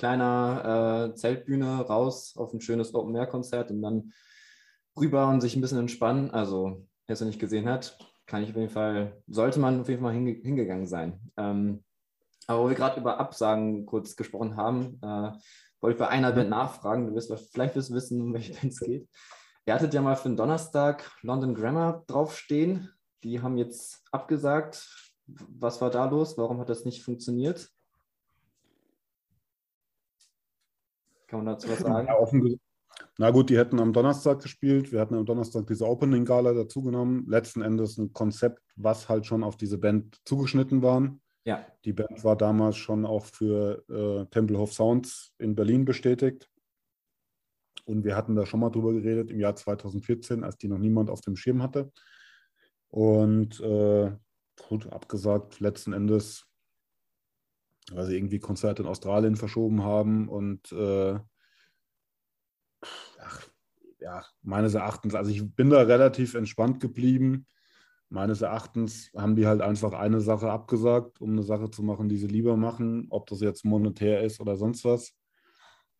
kleiner äh, Zeltbühne raus auf ein schönes Open-Air-Konzert und dann rüber und sich ein bisschen entspannen. Also, wer es noch nicht gesehen hat, kann ich auf jeden Fall, sollte man auf jeden Fall hinge hingegangen sein. Ähm, aber wo wir gerade über Absagen kurz gesprochen haben, äh, wollte ich bei einer Band nachfragen. Du wirst vielleicht wirst wissen, um welche Band es geht. Ihr hattet ja mal für den Donnerstag London Grammar draufstehen. Die haben jetzt abgesagt. Was war da los? Warum hat das nicht funktioniert? Kann man dazu was sagen? Ja, offen, na gut, die hätten am Donnerstag gespielt. Wir hatten am Donnerstag diese Opening Gala dazugenommen. Letzten Endes ein Konzept, was halt schon auf diese Band zugeschnitten war. Ja. Die Band war damals schon auch für äh, Tempelhof Sounds in Berlin bestätigt. Und wir hatten da schon mal drüber geredet im Jahr 2014, als die noch niemand auf dem Schirm hatte. Und äh, gut, abgesagt, letzten Endes, weil sie irgendwie Konzerte in Australien verschoben haben und äh, ach, ja, meines Erachtens, also ich bin da relativ entspannt geblieben. Meines Erachtens haben die halt einfach eine Sache abgesagt, um eine Sache zu machen, die sie lieber machen, ob das jetzt monetär ist oder sonst was.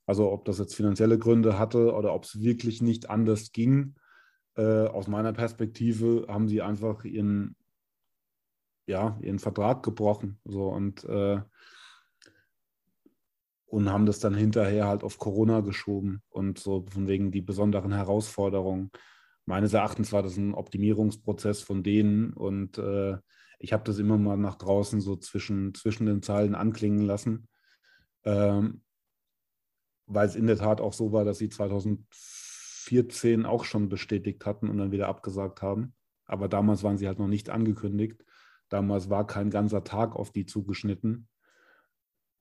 Also ob das jetzt finanzielle Gründe hatte oder ob es wirklich nicht anders ging. Äh, aus meiner Perspektive haben sie einfach ihren, ja, ihren Vertrag gebrochen. So, und äh, und haben das dann hinterher halt auf Corona geschoben und so von wegen die besonderen Herausforderungen. Meines Erachtens war das ein Optimierungsprozess von denen und äh, ich habe das immer mal nach draußen so zwischen, zwischen den Zeilen anklingen lassen, ähm, weil es in der Tat auch so war, dass sie 2014 auch schon bestätigt hatten und dann wieder abgesagt haben. Aber damals waren sie halt noch nicht angekündigt. Damals war kein ganzer Tag auf die zugeschnitten.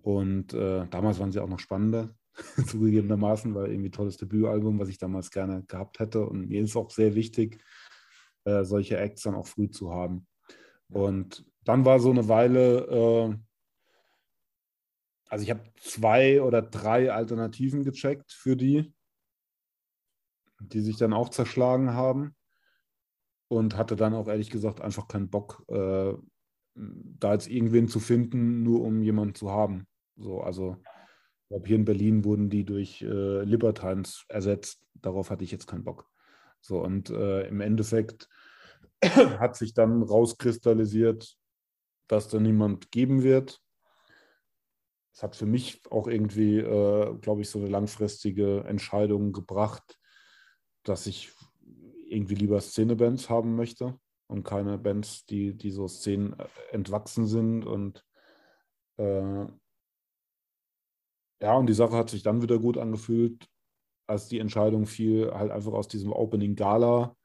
Und äh, damals waren sie auch noch spannender, zugegebenermaßen, weil irgendwie tolles Debütalbum, was ich damals gerne gehabt hätte. Und mir ist auch sehr wichtig, äh, solche Acts dann auch früh zu haben. Und dann war so eine Weile, äh, also ich habe zwei oder drei Alternativen gecheckt für die, die sich dann auch zerschlagen haben und hatte dann auch ehrlich gesagt einfach keinen Bock, äh, da jetzt irgendwen zu finden, nur um jemanden zu haben. So, also ich glaube, hier in Berlin wurden die durch äh, Libertines ersetzt. Darauf hatte ich jetzt keinen Bock. So, und äh, im Endeffekt hat sich dann rauskristallisiert, dass da niemand geben wird. Das hat für mich auch irgendwie, äh, glaube ich, so eine langfristige Entscheidung gebracht, dass ich irgendwie lieber Szenebands haben möchte und keine Bands, die, die so Szenen äh, entwachsen sind. Und äh, ja, und die Sache hat sich dann wieder gut angefühlt, als die Entscheidung fiel, halt einfach aus diesem Opening Gala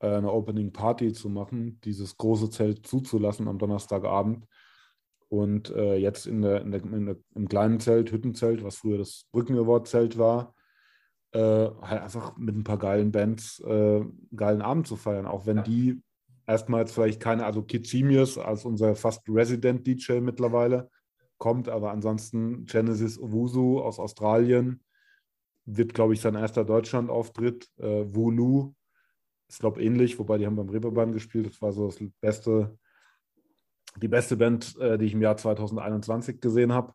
äh, eine Opening Party zu machen, dieses große Zelt zuzulassen am Donnerstagabend. Und äh, jetzt in der, in der, in der, im kleinen Zelt, Hüttenzelt, was früher das Brückenaward-Zelt war, äh, halt einfach mit ein paar geilen Bands äh, geilen Abend zu feiern, auch wenn die erstmals vielleicht keine, also Kitsimius als unser fast Resident DJ mittlerweile kommt, aber ansonsten Genesis Owusu aus Australien wird, glaube ich, sein erster Deutschland-Auftritt. Äh, Wulu ist, glaube ich, ähnlich, wobei die haben beim Reeperbahn gespielt. Das war so das beste, die beste Band, äh, die ich im Jahr 2021 gesehen habe.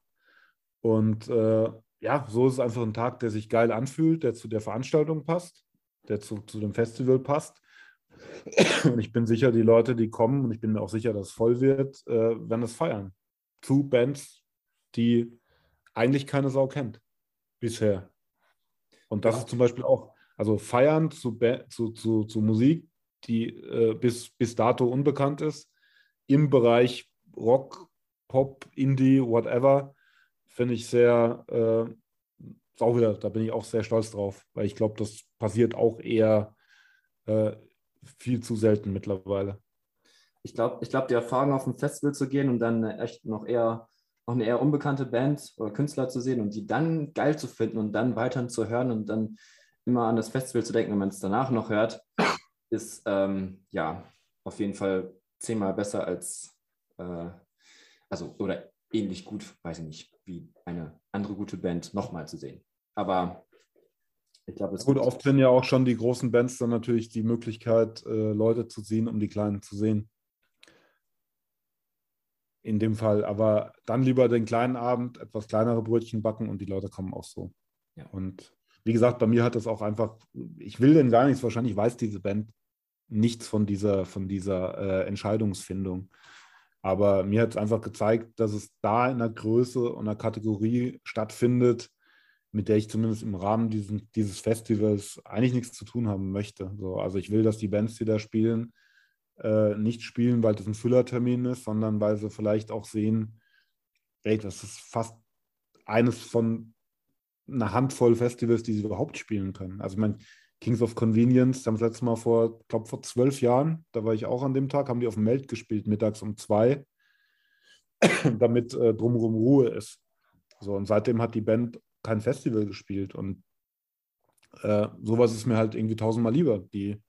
Und äh, ja, so ist es einfach ein Tag, der sich geil anfühlt, der zu der Veranstaltung passt, der zu, zu dem Festival passt. Und ich bin sicher, die Leute, die kommen, und ich bin mir auch sicher, dass es voll wird, äh, werden es feiern. Zu Bands, die eigentlich keine Sau kennt. Bisher. Und das ja. ist zum Beispiel auch, also feiern zu, zu, zu, zu Musik, die äh, bis, bis dato unbekannt ist, im Bereich Rock, Pop, Indie, whatever, finde ich sehr, äh, auch wieder, da bin ich auch sehr stolz drauf, weil ich glaube, das passiert auch eher äh, viel zu selten mittlerweile. Ich glaube, ich glaub, die Erfahrung auf ein Festival zu gehen und dann echt noch eher noch eine eher unbekannte Band oder Künstler zu sehen und die dann geil zu finden und dann weiterhin zu hören und dann immer an das Festival zu denken, wenn man es danach noch hört, ist ähm, ja auf jeden Fall zehnmal besser als, äh, also oder ähnlich gut, weiß ich nicht, wie eine andere gute Band nochmal zu sehen. Aber ich glaube, es Gut, oft sind ja auch schon die großen Bands dann natürlich die Möglichkeit, äh, Leute zu ziehen, um die Kleinen zu sehen. In dem Fall. Aber dann lieber den kleinen Abend, etwas kleinere Brötchen backen und die Leute kommen auch so. Ja. Und wie gesagt, bei mir hat das auch einfach, ich will denn gar nichts, wahrscheinlich weiß diese Band nichts von dieser, von dieser äh, Entscheidungsfindung. Aber mir hat es einfach gezeigt, dass es da in der Größe und der Kategorie stattfindet, mit der ich zumindest im Rahmen diesen, dieses Festivals eigentlich nichts zu tun haben möchte. So, also ich will, dass die Bands, die da spielen, äh, nicht spielen, weil das ein Füllertermin ist, sondern weil sie vielleicht auch sehen, ey, das ist fast eines von einer Handvoll Festivals, die sie überhaupt spielen können. Also ich meine, Kings of Convenience, haben das letzte Mal vor, ich glaube vor zwölf Jahren, da war ich auch an dem Tag, haben die auf dem Meld gespielt, mittags um zwei, damit äh, drumherum Ruhe ist. So, und seitdem hat die Band kein Festival gespielt und äh, sowas ist mir halt irgendwie tausendmal lieber, die,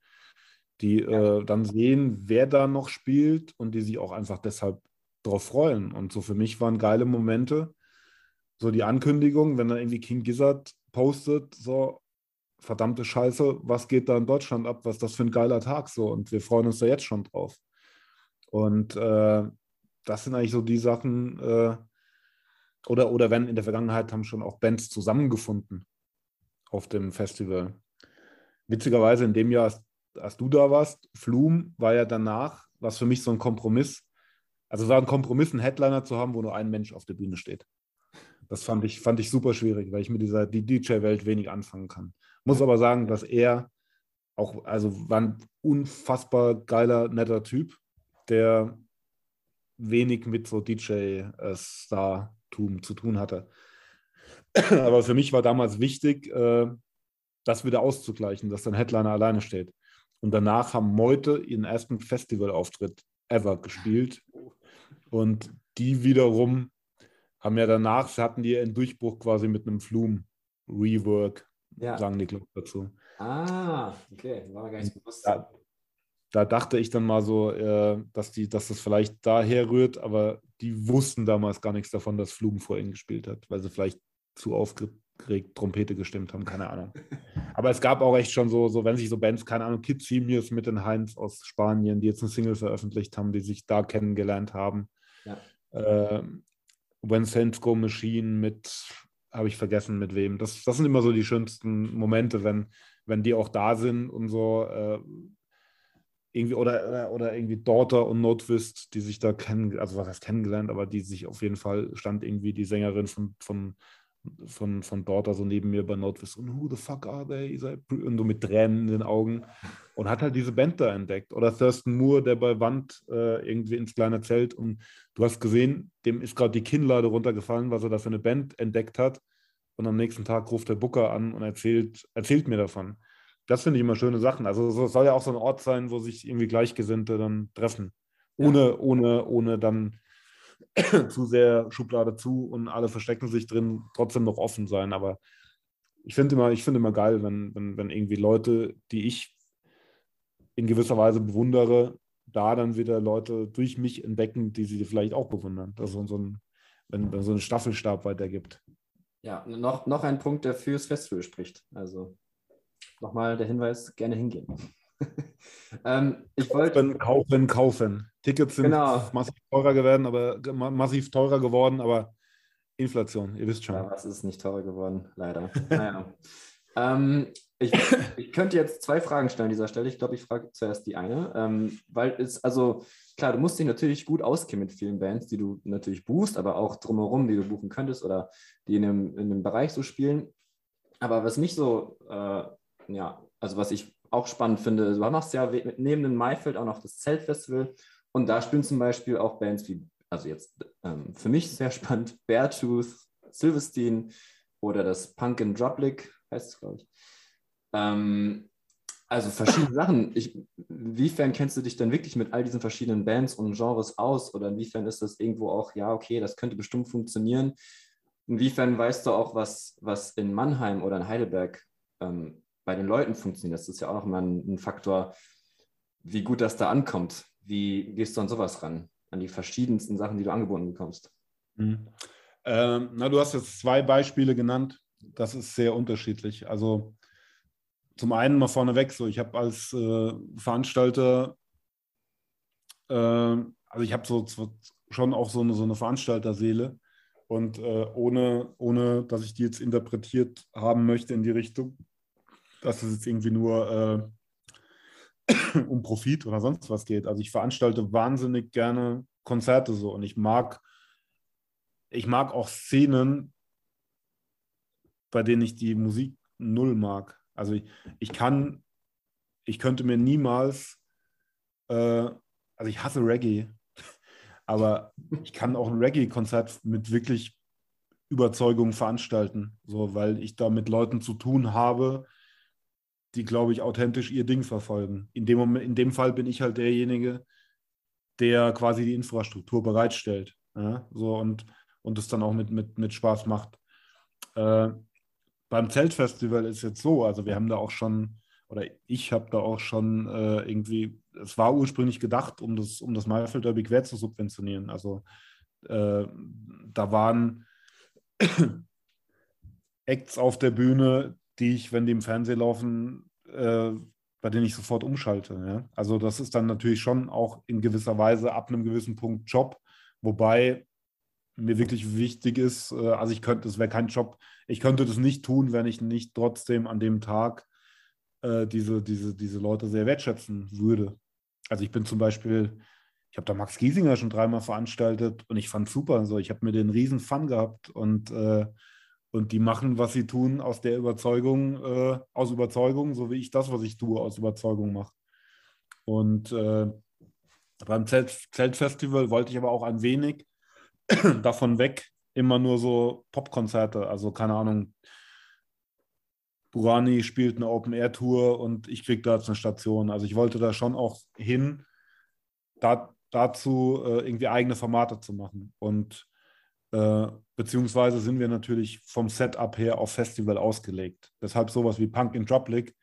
die ja. äh, dann sehen, wer da noch spielt und die sich auch einfach deshalb drauf freuen. Und so für mich waren geile Momente, so die Ankündigung, wenn da irgendwie King Gizzard postet, so verdammte Scheiße, was geht da in Deutschland ab, was ist das für ein geiler Tag so und wir freuen uns da jetzt schon drauf. Und äh, das sind eigentlich so die Sachen, äh, oder, oder wenn in der Vergangenheit haben schon auch Bands zusammengefunden auf dem Festival. Witzigerweise in dem Jahr, als, als du da warst, Flum war ja danach, was für mich so ein Kompromiss, also es war ein Kompromiss, einen Headliner zu haben, wo nur ein Mensch auf der Bühne steht. Das fand ich, fand ich super schwierig, weil ich mit dieser die DJ-Welt wenig anfangen kann. Muss aber sagen, dass er auch, also war ein unfassbar geiler, netter Typ, der wenig mit so DJ-Star-Tum zu tun hatte. Aber für mich war damals wichtig, äh, das wieder auszugleichen, dass dann Headliner alleine steht. Und danach haben Meute ihren ersten Festivalauftritt ever gespielt. Und die wiederum haben ja danach, hatten die einen Durchbruch quasi mit einem Flum-Rework ja. sagen die, glaube dazu. Ah, okay, war gar nicht bewusst. Ja, da dachte ich dann mal so, äh, dass, die, dass das vielleicht daher rührt, aber die wussten damals gar nichts davon, dass Flugen vor ihnen gespielt hat, weil sie vielleicht zu aufgeregt Trompete gestimmt haben, keine Ahnung. Aber es gab auch echt schon so, so wenn sich so Bands, keine Ahnung, Kid Seniors mit den Heinz aus Spanien, die jetzt eine Single veröffentlicht haben, die sich da kennengelernt haben. Ja. Äh, When Saints Go Machine mit, habe ich vergessen mit wem. Das, das sind immer so die schönsten Momente, wenn, wenn die auch da sind und so. Äh, irgendwie oder, oder irgendwie Daughter und Notwist, die sich da kennen, also was heißt kennengelernt, aber die sich auf jeden Fall stand irgendwie die Sängerin von, von, von, von Daughter so neben mir bei Notwist und who the fuck are they? Und so mit Tränen in den Augen und hat halt diese Band da entdeckt. Oder Thurston Moore, der bei Wand äh, irgendwie ins kleine Zelt und du hast gesehen, dem ist gerade die Kinnlade runtergefallen, was er da für eine Band entdeckt hat. Und am nächsten Tag ruft der Booker an und erzählt, erzählt mir davon das finde ich immer schöne Sachen. Also es soll ja auch so ein Ort sein, wo sich irgendwie Gleichgesinnte dann treffen. Ohne, ja. ohne, ohne dann zu sehr Schublade zu und alle verstecken sich drin, trotzdem noch offen sein. Aber ich finde immer, ich immer geil, wenn, wenn, wenn irgendwie Leute, die ich in gewisser Weise bewundere, da dann wieder Leute durch mich entdecken, die sie vielleicht auch bewundern. Das so ein, wenn, wenn so ein Staffelstab weitergibt. Ja, noch, noch ein Punkt, der fürs Festival spricht. Also nochmal der Hinweis, gerne hingehen. ähm, ich wollte kaufen, kaufen. Tickets sind genau. massiv teurer geworden, aber massiv teurer geworden, aber Inflation, ihr wisst schon. Ja, was ist nicht teurer geworden, leider. naja. ähm, ich, ich, könnte jetzt zwei Fragen stellen an dieser Stelle. Ich glaube, ich frage zuerst die eine, ähm, weil es, also klar, du musst dich natürlich gut auskennen mit vielen Bands, die du natürlich buchst, aber auch drumherum, die du buchen könntest oder die in einem, in einem Bereich so spielen. Aber was mich so äh, ja, also was ich auch spannend finde, du machst ja neben dem Maifeld auch noch das Zeltfestival und da spielen zum Beispiel auch Bands wie, also jetzt ähm, für mich sehr spannend, Beartooth, Silverstein oder das Punk and Droplick heißt es, glaube ich. Ähm, also verschiedene Sachen. Ich, inwiefern kennst du dich denn wirklich mit all diesen verschiedenen Bands und Genres aus? Oder inwiefern ist das irgendwo auch, ja, okay, das könnte bestimmt funktionieren? Inwiefern weißt du auch, was, was in Mannheim oder in Heidelberg ähm, bei den Leuten funktioniert. Das ist ja auch immer ein, ein Faktor, wie gut das da ankommt. Wie gehst du an sowas ran? An die verschiedensten Sachen, die du angeboten bekommst? Mhm. Ähm, na, du hast jetzt zwei Beispiele genannt. Das ist sehr unterschiedlich. Also zum einen mal vorneweg, so ich habe als äh, Veranstalter, äh, also ich habe so, schon auch so eine, so eine Veranstalterseele und äh, ohne, ohne, dass ich die jetzt interpretiert haben möchte in die Richtung, dass es jetzt irgendwie nur äh, um Profit oder sonst was geht. Also ich veranstalte wahnsinnig gerne Konzerte so und ich mag, ich mag auch Szenen, bei denen ich die Musik null mag. Also ich, ich kann, ich könnte mir niemals, äh, also ich hasse Reggae, aber ich kann auch ein Reggae-Konzert mit wirklich Überzeugung veranstalten, so weil ich da mit Leuten zu tun habe, die, glaube ich, authentisch ihr Ding verfolgen. In dem, Moment, in dem Fall bin ich halt derjenige, der quasi die Infrastruktur bereitstellt. Ja? So und, und es dann auch mit, mit, mit Spaß macht. Äh, beim Zeltfestival ist jetzt so, also wir haben da auch schon, oder ich habe da auch schon äh, irgendwie, es war ursprünglich gedacht, um das, um das Maifeld Derby quer zu subventionieren. Also äh, da waren Acts auf der Bühne, die ich, wenn die im Fernsehen laufen, äh, bei denen ich sofort umschalte. Ja? Also das ist dann natürlich schon auch in gewisser Weise ab einem gewissen Punkt Job, wobei mir wirklich wichtig ist, äh, also ich könnte, es wäre kein Job, ich könnte das nicht tun, wenn ich nicht trotzdem an dem Tag äh, diese, diese, diese Leute sehr wertschätzen würde. Also ich bin zum Beispiel, ich habe da Max Giesinger schon dreimal veranstaltet und ich fand super. So, ich habe mir den riesen Fun gehabt und äh, und die machen, was sie tun, aus der Überzeugung, äh, aus Überzeugung, so wie ich das, was ich tue, aus Überzeugung mache. Und äh, beim Zelt, Zeltfestival wollte ich aber auch ein wenig davon weg, immer nur so Popkonzerte. Also keine Ahnung, Burani spielt eine Open-Air-Tour und ich kriege da jetzt eine Station. Also ich wollte da schon auch hin, da, dazu äh, irgendwie eigene Formate zu machen. Und äh, beziehungsweise sind wir natürlich vom Setup her auf Festival ausgelegt. Deshalb sowas wie Punk in Droplick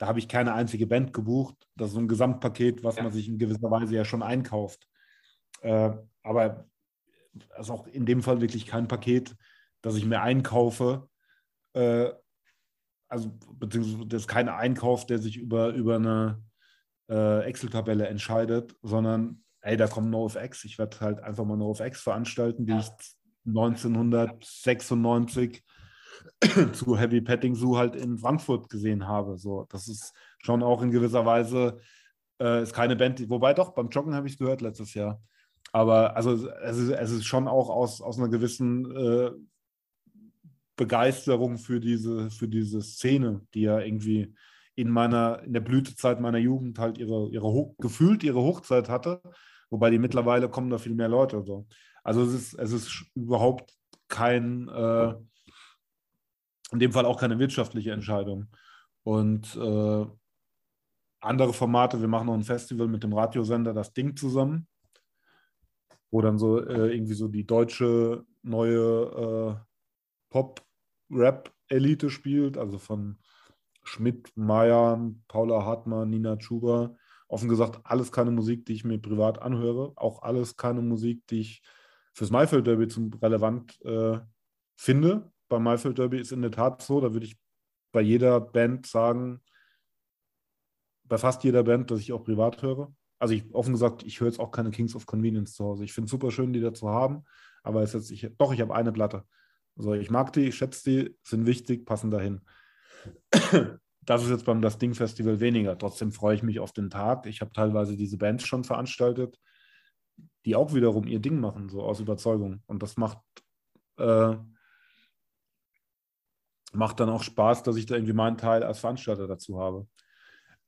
da habe ich keine einzige Band gebucht. Das ist so ein Gesamtpaket, was Ja. man sich in gewisser Weise ja schon einkauft. Äh, aber es ist auch in dem Fall wirklich kein Paket, das ich mir einkaufe. Äh, also beziehungsweise das ist kein Einkauf, der sich über, über eine äh, Excel-Tabelle entscheidet, sondern ey, da kommt NoFX. Ich werde halt einfach mal NoFX veranstalten, wie Ja. ich 1996 zu Heavy Petting Zoo halt in Frankfurt gesehen habe. So, das ist schon auch in gewisser Weise äh, ist keine Band, die, wobei doch, beim Joggen habe ich es gehört letztes Jahr. Aber also es ist, es ist schon auch aus, aus einer gewissen äh, Begeisterung für diese, für diese Szene, die ja irgendwie in meiner, in der Blütezeit meiner Jugend halt ihre, ihre gefühlt ihre Hochzeit hatte, wobei die mittlerweile kommen da viel mehr Leute. So. Also es ist, es ist überhaupt kein, äh, in dem Fall auch keine wirtschaftliche Entscheidung. Und äh, andere Formate, wir machen noch ein Festival mit dem Radiosender Das Ding zusammen, wo dann so äh, irgendwie so die deutsche neue äh, Pop-Rap-Elite spielt, also von Schmidt, Meyer, Paula Hartmann, Nina Chuba. Offen gesagt, alles keine Musik, die ich mir privat anhöre. Auch alles keine Musik, die ich fürs Maifeld Derby zum relevant äh, finde. Beim Maifeld Derby ist in der Tat so, da würde ich bei jeder Band sagen, bei fast jeder Band, dass ich auch privat höre. Also ich offen gesagt, ich höre jetzt auch keine Kings of Convenience zu Hause. Ich finde es super schön, die da zu haben, aber es jetzt, ich, doch, ich habe eine Platte. Also ich mag die, ich schätze die, sind wichtig, passen dahin. Das ist jetzt beim Das Ding Festival weniger. Trotzdem freue ich mich auf den Tag. Ich habe teilweise diese Bands schon veranstaltet, die auch wiederum ihr Ding machen, so aus Überzeugung. Und das macht, äh, macht dann auch Spaß, dass ich da irgendwie meinen Teil als Veranstalter dazu habe.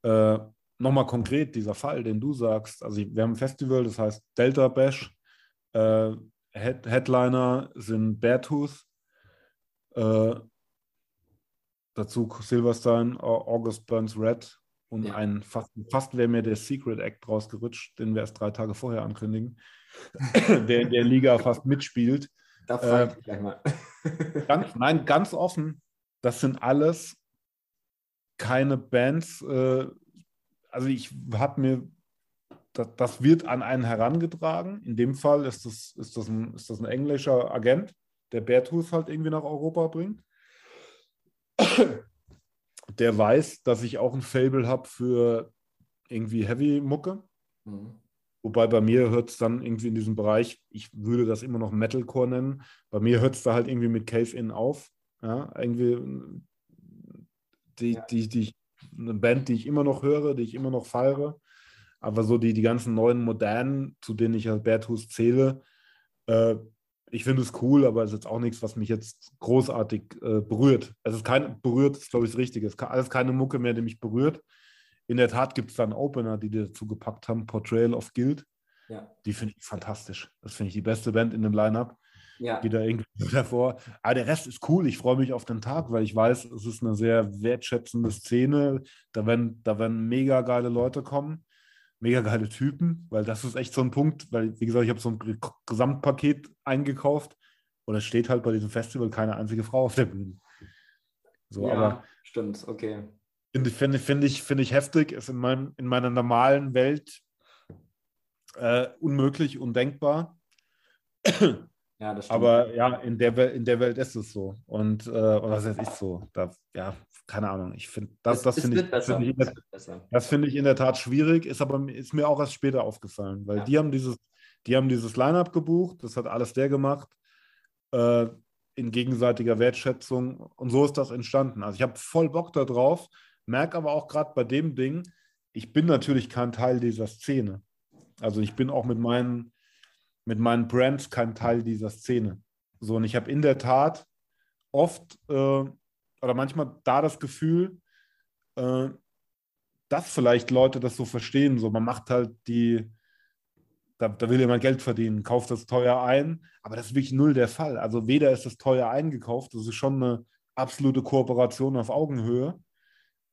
Äh, Nochmal konkret, dieser Fall, den du sagst. Also wir haben ein Festival, das heißt Delta Bash. Äh, Head Headliner sind Beartooth. Äh, dazu Silverstein, August Burns Red und Ja. ein fast, fast wäre mir der Secret Act rausgerutscht, den wir erst drei Tage vorher ankündigen, der in der Liga fast mitspielt. Da frage ich Äh, gleich mal. Ganz, nein, ganz offen, das sind alles keine Bands. Äh, also ich habe mir, das, das wird an einen herangetragen. In dem Fall ist das, ist das, ein, ist das ein englischer Agent, der Beartooth halt irgendwie nach Europa bringt. Der weiß, dass ich auch ein Fable habe für irgendwie Heavy-Mucke. Mhm. Wobei bei mir hört es dann irgendwie in diesem Bereich, ich würde das immer noch Metalcore nennen. Bei mir hört es da halt irgendwie mit Cave-In auf. Ja, irgendwie die, Ja. die, die, eine Band, die ich immer noch höre, die ich immer noch feiere. Aber so die, die ganzen neuen modernen, zu denen ich als Bertus zähle, äh, ich finde es cool, aber es ist jetzt auch nichts, was mich jetzt großartig äh, berührt. Es ist kein, berührt ist, glaube ich, das Richtige. Es ist alles keine Mucke mehr, die mich berührt. In der Tat gibt es dann Opener, die die dazu gepackt haben, Portrayal of Guild. Ja. Die finde ich fantastisch. Das finde ich die beste Band in dem Line-Up, Ja. die da irgendwie davor. Aber der Rest ist cool. Ich freue mich auf den Tag, weil ich weiß, es ist eine sehr wertschätzende Szene. Da werden, da werden mega geile Leute kommen, mega geile Typen, weil das ist echt so ein Punkt, weil, wie gesagt, ich habe so ein Gesamtpaket eingekauft und es steht halt bei diesem Festival keine einzige Frau auf der Bühne. So, ja, aber stimmt, okay. Finde find, find ich, find ich heftig, ist in, meinem, in meiner normalen Welt äh, unmöglich, undenkbar. Ja, das stimmt. Aber ja, in der, in der Welt ist es so. Und, äh, oder das ist so. Da, ja, keine Ahnung. Ich finde, das, das finde ich, find ich, das finde ich in der Tat schwierig, ist aber ist mir auch erst später aufgefallen, weil Ja. die haben dieses, die haben dieses Line-Up gebucht, das hat alles der gemacht, äh, in gegenseitiger Wertschätzung und so ist das entstanden. Also ich habe voll Bock darauf, merke aber auch gerade bei dem Ding, ich bin natürlich kein Teil dieser Szene. Also ich bin auch mit meinen, mit meinen Brands kein Teil dieser Szene. So, und ich habe in der Tat oft äh, oder manchmal da das Gefühl, äh, dass vielleicht Leute das so verstehen. So, man macht halt die, da, da will jemand Geld verdienen, kauft das teuer ein, aber das ist wirklich null der Fall. Also weder ist das teuer eingekauft, das ist schon eine absolute Kooperation auf Augenhöhe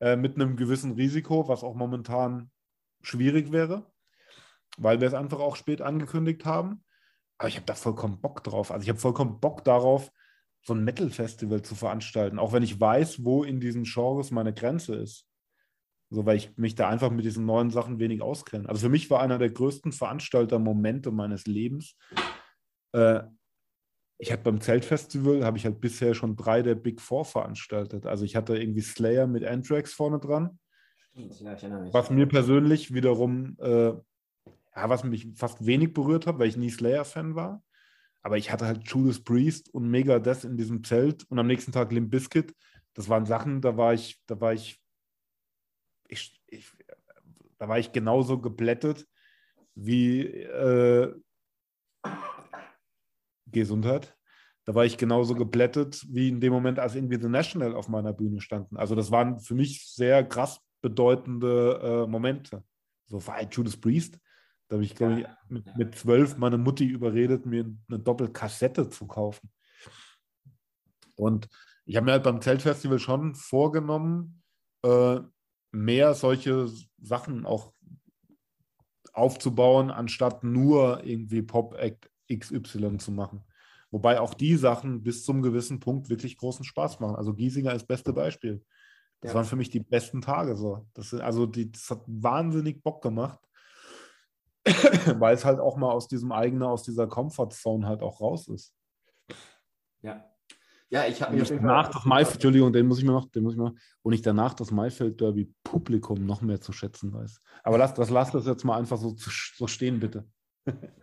äh, mit einem gewissen Risiko, was auch momentan schwierig wäre, weil wir es einfach auch spät angekündigt haben. Aber ich habe da vollkommen Bock drauf. Also ich habe vollkommen Bock darauf, so ein Metal-Festival zu veranstalten, auch wenn ich weiß, wo in diesen Genres meine Grenze ist. So, weil ich mich da einfach mit diesen neuen Sachen wenig auskenne. Also für mich war einer der größten Veranstalter-Momente meines Lebens. Äh, ich habe beim Zeltfestival, habe ich halt bisher schon drei der Big Four veranstaltet. Also ich hatte irgendwie Slayer mit Anthrax vorne dran. Ja, ich erinnere mich. Was mir persönlich wiederum, äh, ja, was mich fast wenig berührt hat, weil ich nie Slayer-Fan war. Aber ich hatte halt Judas Priest und Megadeth in diesem Zelt und am nächsten Tag Limp Bizkit. Das waren Sachen, da war ich, da war ich, ich, ich da war ich genauso geblättet wie äh, Gesundheit. Da war ich genauso geblättet wie in dem Moment, als irgendwie The National auf meiner Bühne standen. Also das waren für mich sehr krass bedeutende äh, Momente. So war halt Judas Priest. Da habe ich, glaube ich, mit, mit zwölf meine Mutti überredet, mir eine Doppelkassette zu kaufen. Und ich habe mir halt beim Zeltfestival schon vorgenommen, äh, mehr solche Sachen auch aufzubauen, anstatt nur irgendwie Pop-Act XY zu machen. Wobei auch die Sachen bis zum gewissen Punkt wirklich großen Spaß machen. Also Giesinger ist das beste Beispiel. Das ja. waren für mich die besten Tage so. Das, also die, das hat wahnsinnig Bock gemacht. weil es halt auch mal aus diesem eigenen, aus dieser Comfortzone halt auch raus ist. Ja. Ja, ich habe mir danach das Maifeld, Entschuldigung, den muss ich mir noch, den muss ich mal, und ich danach das Maifeld Derby Publikum noch mehr zu schätzen weiß. Aber lass das, lass das jetzt mal einfach so, so stehen, bitte.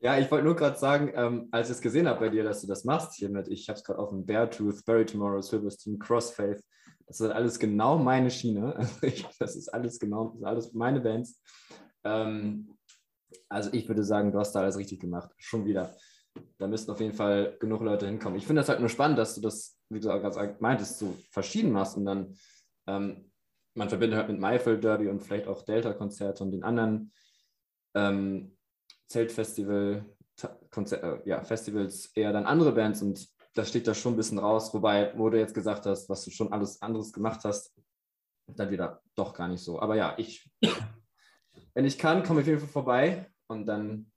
Ja, ich wollte nur gerade sagen, ähm, als ich es gesehen habe bei dir, dass du das machst hier mit, ich habe es gerade auf dem Beartooth, Bury Tomorrow, Silverstein, Crossfaith, das ist alles genau meine Schiene. Also ich, das ist alles genau, das sind alles meine Bands. Ähm, also ich würde sagen, du hast da alles richtig gemacht. Schon wieder. Da müssten auf jeden Fall genug Leute hinkommen. Ich finde das halt nur spannend, dass du das, wie du auch gerade meintest, so verschieden machst und dann ähm, man verbindet halt mit Maifeld Derby und vielleicht auch Delta-Konzerte und den anderen ähm, Zeltfestival, Konzer äh, ja, Festivals eher dann andere Bands und das steht da schon ein bisschen raus, wobei, wo du jetzt gesagt hast, was du schon alles anderes gemacht hast, dann wieder doch gar nicht so. Aber ja, ich wenn ich kann, komme ich auf jeden Fall vorbei und dann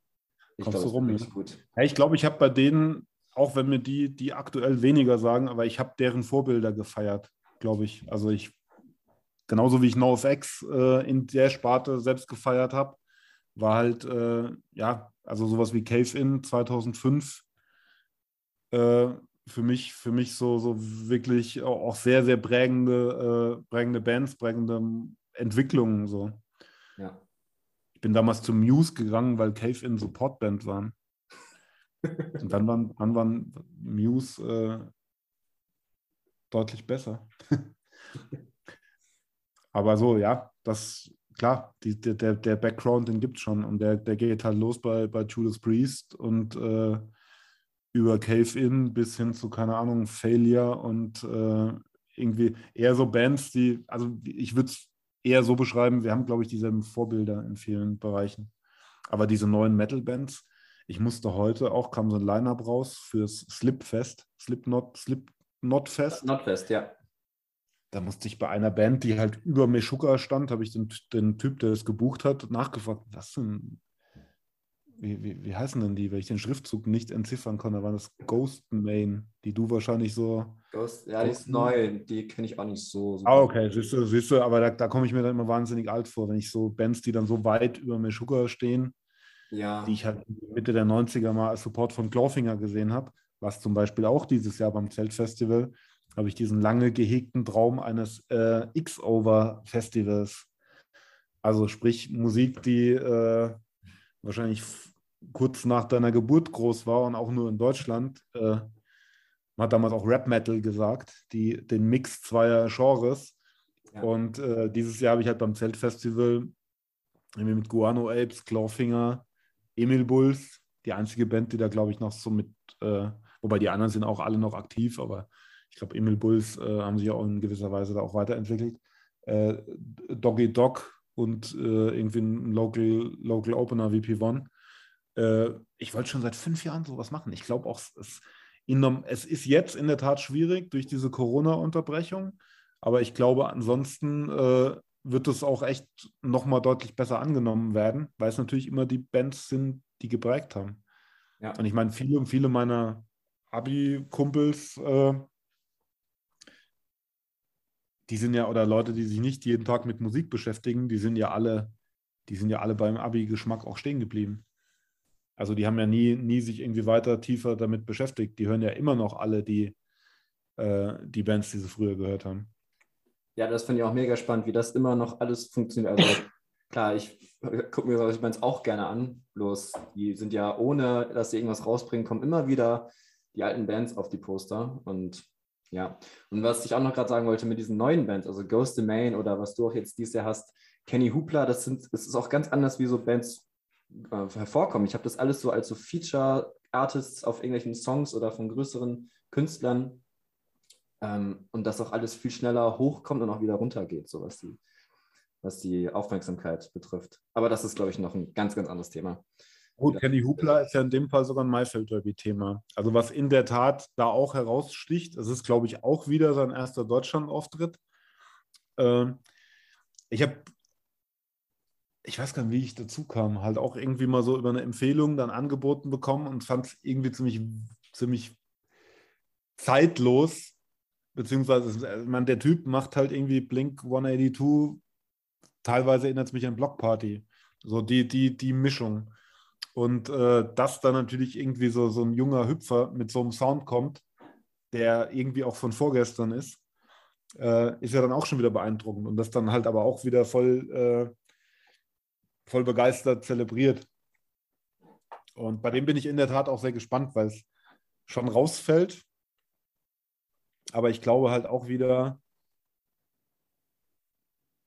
ich kommst glaub, du rum. Ne? Gut. Ja, ich glaube, ich habe bei denen, auch wenn mir die, die aktuell weniger sagen, aber ich habe deren Vorbilder gefeiert, glaube ich. Also ich, genauso wie ich NoFX äh, in der Sparte selbst gefeiert habe, war halt, äh, ja, also sowas wie Cave In 2005 äh, für mich, für mich so, so wirklich auch sehr, sehr prägende, äh, prägende Bands, prägende Entwicklungen so. Ja. Bin damals zu Muse gegangen, weil Cave In Supportband waren. Und dann waren, dann waren Muse äh, deutlich besser. Aber so, ja, das, klar, die, der, der Background, den gibt es schon. Und der, der geht halt los bei, bei Judas Priest und äh, über Cave In bis hin zu, keine Ahnung, Failure und äh, irgendwie eher so Bands, die, also ich würde es eher so beschreiben, wir haben, glaube ich, dieselben Vorbilder in vielen Bereichen. Aber diese neuen Metal-Bands, ich musste heute auch, kam so ein Line-Up raus fürs Slipfest, Slipknot, Slipknot-Fest. Notfest, ja. Da musste ich bei einer Band, die halt über Meshuggah stand, habe ich den, den Typ, der es gebucht hat, nachgefragt, was denn, wie, wie, wie heißen denn die, weil ich den Schriftzug nicht entziffern konnte, war das Ghost Main, die du wahrscheinlich so. Ghost, ja, die ist neu, die kenne ich auch nicht so. so ah, okay, siehst du, siehst du aber da, da komme ich mir dann immer wahnsinnig alt vor, wenn ich so Bands, die dann so weit über Meshuggah stehen, ja. die ich halt Mitte der 90er mal als Support von Clawfinger gesehen habe, was zum Beispiel auch dieses Jahr beim Zeltfestival, habe ich diesen lange gehegten Traum eines äh, X-Over-Festivals. Also sprich Musik, die äh, wahrscheinlich kurz nach deiner Geburt groß war und auch nur in Deutschland. Äh, man hat damals auch Rap Metal gesagt, die, den Mix zweier Genres. Ja. Und äh, dieses Jahr habe ich halt beim Zeltfestival mit Guano Apes, Clawfinger, Emil Bulls, die einzige Band, die da, glaube ich, noch so mit, äh, wobei die anderen sind auch alle noch aktiv, aber ich glaube, Emil Bulls äh, haben sich auch in gewisser Weise da auch weiterentwickelt. Äh, Doggy Dog und äh, irgendwie ein Local, Local Opener VP1 äh, ich wollte schon seit fünf Jahren sowas machen. Ich glaube auch, es, es ist jetzt in der Tat schwierig durch diese Corona-Unterbrechung, aber ich glaube, ansonsten äh, wird es auch echt nochmal deutlich besser angenommen werden, weil es natürlich immer die Bands sind, die geprägt haben. Ja. Und ich meine, viele, viele meiner Abi-Kumpels, äh, die sind ja, oder Leute, die sich nicht jeden Tag mit Musik beschäftigen, die sind ja alle, die sind ja alle beim Abi-Geschmack auch stehen geblieben. Also die haben ja nie, nie sich irgendwie weiter tiefer damit beschäftigt. Die hören ja immer noch alle die, äh, die Bands, die sie früher gehört haben. Ja, das finde ich auch mega spannend, wie das immer noch alles funktioniert. Also klar, ich gucke mir solche Bands auch gerne an. Bloß die sind ja, ohne dass sie irgendwas rausbringen, kommen immer wieder die alten Bands auf die Poster. Und ja, und was ich auch noch gerade sagen wollte mit diesen neuen Bands, also Ghost the Main oder was du auch jetzt dieses Jahr hast, Kenny Hoopla, das, sind, das ist auch ganz anders, wie so Bands hervorkommen. Ich habe das alles so als so Feature-Artists auf irgendwelchen Songs oder von größeren Künstlern ähm, und das auch alles viel schneller hochkommt und auch wieder runtergeht, so was die, was die Aufmerksamkeit betrifft. Aber das ist, glaube ich, noch ein ganz, ganz anderes Thema. Gut, Kenny Hupla ist ja in dem Fall sogar ein Maifeld Derby-Thema. Also was in der Tat da auch heraussticht, das ist, glaube ich, auch wieder sein erster Deutschland-Auftritt. Ähm, ich habe, ich weiß gar nicht, wie ich dazu kam, halt auch irgendwie mal so über eine Empfehlung dann angeboten bekommen und fand es irgendwie ziemlich, ziemlich zeitlos, beziehungsweise äh, man, der Typ macht halt irgendwie Blink 182, teilweise erinnert es mich an Blockparty. So die, die, die Mischung. Und äh, dass dann natürlich irgendwie so, so ein junger Hüpfer mit so einem Sound kommt, der irgendwie auch von vorgestern ist, äh, ist ja dann auch schon wieder beeindruckend. Und das dann halt aber auch wieder voll, äh, voll begeistert zelebriert. Und bei dem bin ich in der Tat auch sehr gespannt, weil es schon rausfällt. Aber ich glaube halt auch wieder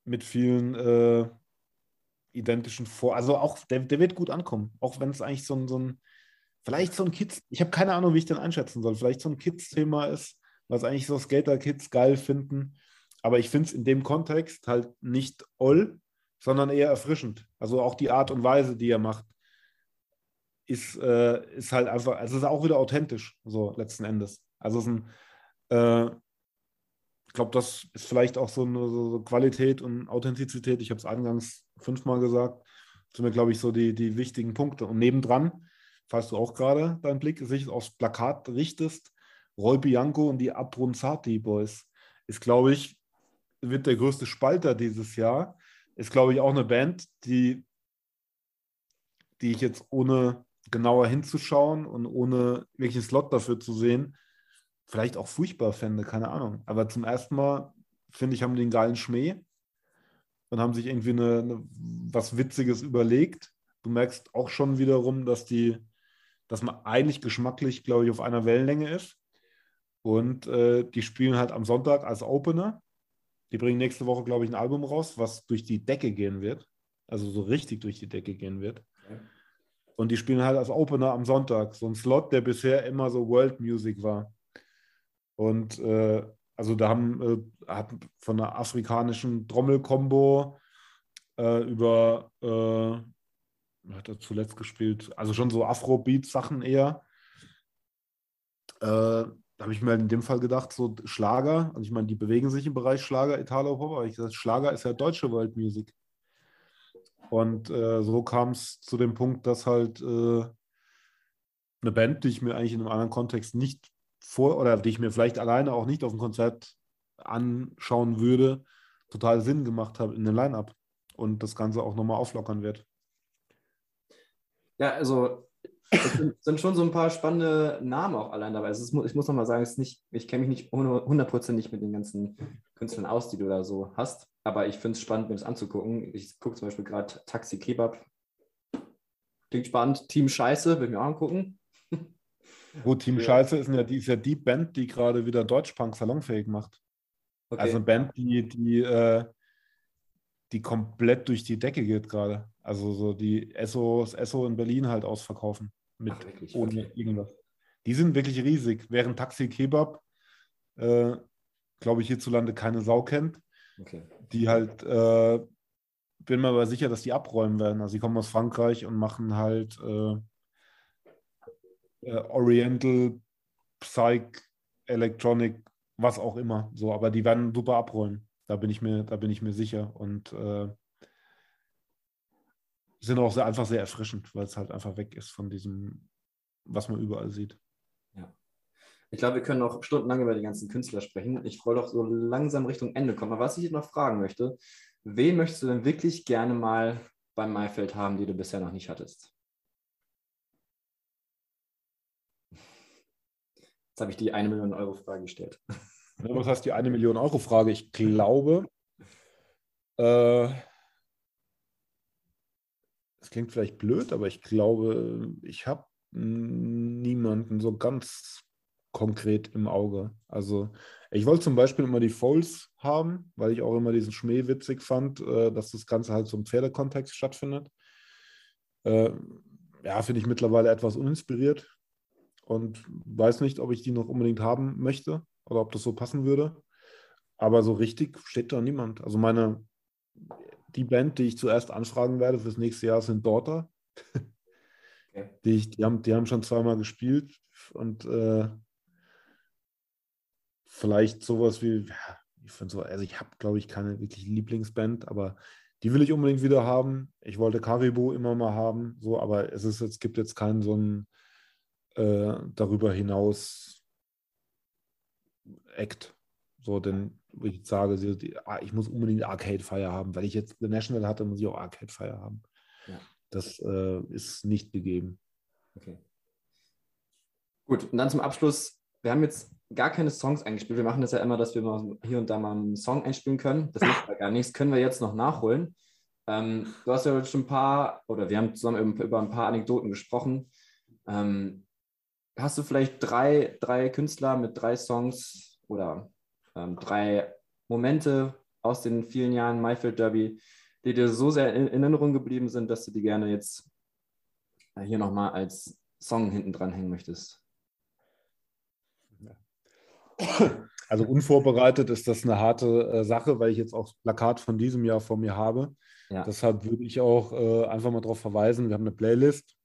mit vielen äh, identischen Vor. Also auch, der, der wird gut ankommen, auch wenn es eigentlich so ein, so ein, vielleicht so ein Kids, ich habe keine Ahnung, wie ich den einschätzen soll, vielleicht so ein Kids-Thema ist, was eigentlich so Skater-Kids geil finden. Aber ich finde es in dem Kontext halt nicht oll, sondern eher erfrischend. Also auch die Art und Weise, die er macht, ist, äh, ist halt einfach, also es ist auch wieder authentisch, so letzten Endes. Also es ist ein, äh, ich glaube, das ist vielleicht auch so eine so Qualität und Authentizität. Ich habe es eingangs fünfmal gesagt. Das sind mir, glaube ich, so die, die wichtigen Punkte. Und nebendran, falls du auch gerade deinen Blick sich aufs Plakat richtest, Roy Bianco und die Abronzati Boys ist, glaube ich, wird der größte Spalter dieses Jahr. Ist, glaube ich, auch eine Band, die, die ich jetzt ohne genauer hinzuschauen und ohne welchen Slot dafür zu sehen, vielleicht auch furchtbar fände, keine Ahnung. Aber zum ersten Mal, finde ich, haben die einen geilen Schmäh und haben sich irgendwie eine, eine, was Witziges überlegt. Du merkst auch schon wiederum, dass die, dass man eigentlich geschmacklich, glaube ich, auf einer Wellenlänge ist. Und äh, die spielen halt am Sonntag als Opener. Die bringen nächste Woche, glaube ich, ein Album raus, was durch die Decke gehen wird. Also so richtig durch die Decke gehen wird. Okay. Und die spielen halt als Opener am Sonntag. So ein Slot, der bisher immer so World Music war. Und äh, also da haben äh, hat von der afrikanischen Trommelkombo äh, über, äh, hat er zuletzt gespielt, also schon so Afrobeat-Sachen eher. Habe ich mir halt in dem Fall gedacht, so Schlager, also ich meine, die bewegen sich im Bereich Schlager, Italo-Pop, aber ich gesagt, Schlager ist ja deutsche World Music. Und äh, so kam es zu dem Punkt, dass halt äh, eine Band, die ich mir eigentlich in einem anderen Kontext nicht vor oder die ich mir vielleicht alleine auch nicht auf dem Konzert anschauen würde, total Sinn gemacht habe in den Line-Up und das Ganze auch nochmal auflockern wird. Ja, also es sind, sind, schon so ein paar spannende Namen auch allein dabei. Also ist, ich muss nochmal sagen, nicht, ich kenne mich nicht hundertprozentig mit den ganzen Künstlern aus, die du da so hast, aber ich finde es spannend, mir das anzugucken. Ich gucke zum Beispiel gerade Taxi Kebab. Klingt spannend. Team Scheiße, will ich mir auch angucken. Gut, Team ja. Scheiße ist ja, die, ist ja die Band, die gerade wieder Deutschpunk salonfähig macht. Okay. Also eine Band, die, die, äh, die komplett durch die Decke geht gerade. Also so die Esso, das Esso in Berlin halt ausverkaufen. Mit Ach, wirklich? ohne okay. irgendwas. Die sind wirklich riesig. Während Taxi Kebab, äh, glaube ich, hierzulande keine Sau kennt. Okay. Die halt, äh, bin mir aber sicher, dass die abräumen werden. Also die kommen aus Frankreich und machen halt äh, äh, Oriental, Psych, Electronic, was auch immer. So, aber die werden super abrollen. Da bin ich mir, da bin ich mir sicher. Und äh, sind auch sehr, einfach sehr erfrischend, weil es halt einfach weg ist von diesem, was man überall sieht. Ja. Ich glaube, wir können noch stundenlang über die ganzen Künstler sprechen. Ich wollte auch so langsam Richtung Ende kommen. Aber was ich noch fragen möchte, wen möchtest du denn wirklich gerne mal beim Maifeld haben, die du bisher noch nicht hattest? Jetzt habe ich die eine Million Euro Frage gestellt. Was heißt die eine Million Euro Frage? Ich glaube, äh, das klingt vielleicht blöd, aber ich glaube, ich habe niemanden so ganz konkret im Auge. Also ich wollte zum Beispiel immer die Foles haben, weil ich auch immer diesen Schmäh witzig fand, äh, dass das Ganze halt so im Pferdekontext stattfindet. Äh, ja, finde ich mittlerweile etwas uninspiriert und weiß nicht, ob ich die noch unbedingt haben möchte oder ob das so passen würde. Aber so richtig steht da niemand. Also meine, die Band, die ich zuerst anfragen werde fürs nächste Jahr, sind Daughter. Okay. Die, ich, die, haben, die haben schon zweimal gespielt und äh, vielleicht sowas wie, ja, ich finde so, also ich habe, glaube ich, keine wirklich Lieblingsband, aber die will ich unbedingt wieder haben. Ich wollte Caribou immer mal haben, so, aber es ist, es gibt jetzt keinen so einen äh, darüber hinaus Act. So, denn wo ich sage, ah, ich muss unbedingt Arcade Fire haben. Weil ich jetzt The National hatte, muss ich auch Arcade Fire haben. Ja. Das äh, ist nicht gegeben. Okay. Gut, und dann zum Abschluss. Wir haben jetzt gar keine Songs eingespielt. Wir machen das ja immer, dass wir mal hier und da mal einen Song einspielen können. Das macht ja gar nichts. Können wir jetzt noch nachholen. Ähm, du hast ja schon ein paar, oder wir haben zusammen über ein paar Anekdoten gesprochen. Ähm, hast du vielleicht drei, drei Künstler mit drei Songs oder ähm, drei Momente aus den vielen Jahren Mayfield Derby, die dir so sehr in, Erinnerung geblieben sind, dass du die gerne jetzt äh, hier nochmal als Song hinten dran hängen möchtest? Also unvorbereitet ist das eine harte äh, Sache, weil ich jetzt auch Plakat von diesem Jahr vor mir habe. Ja. Deshalb würde ich auch äh, einfach mal darauf verweisen, wir haben eine Playlist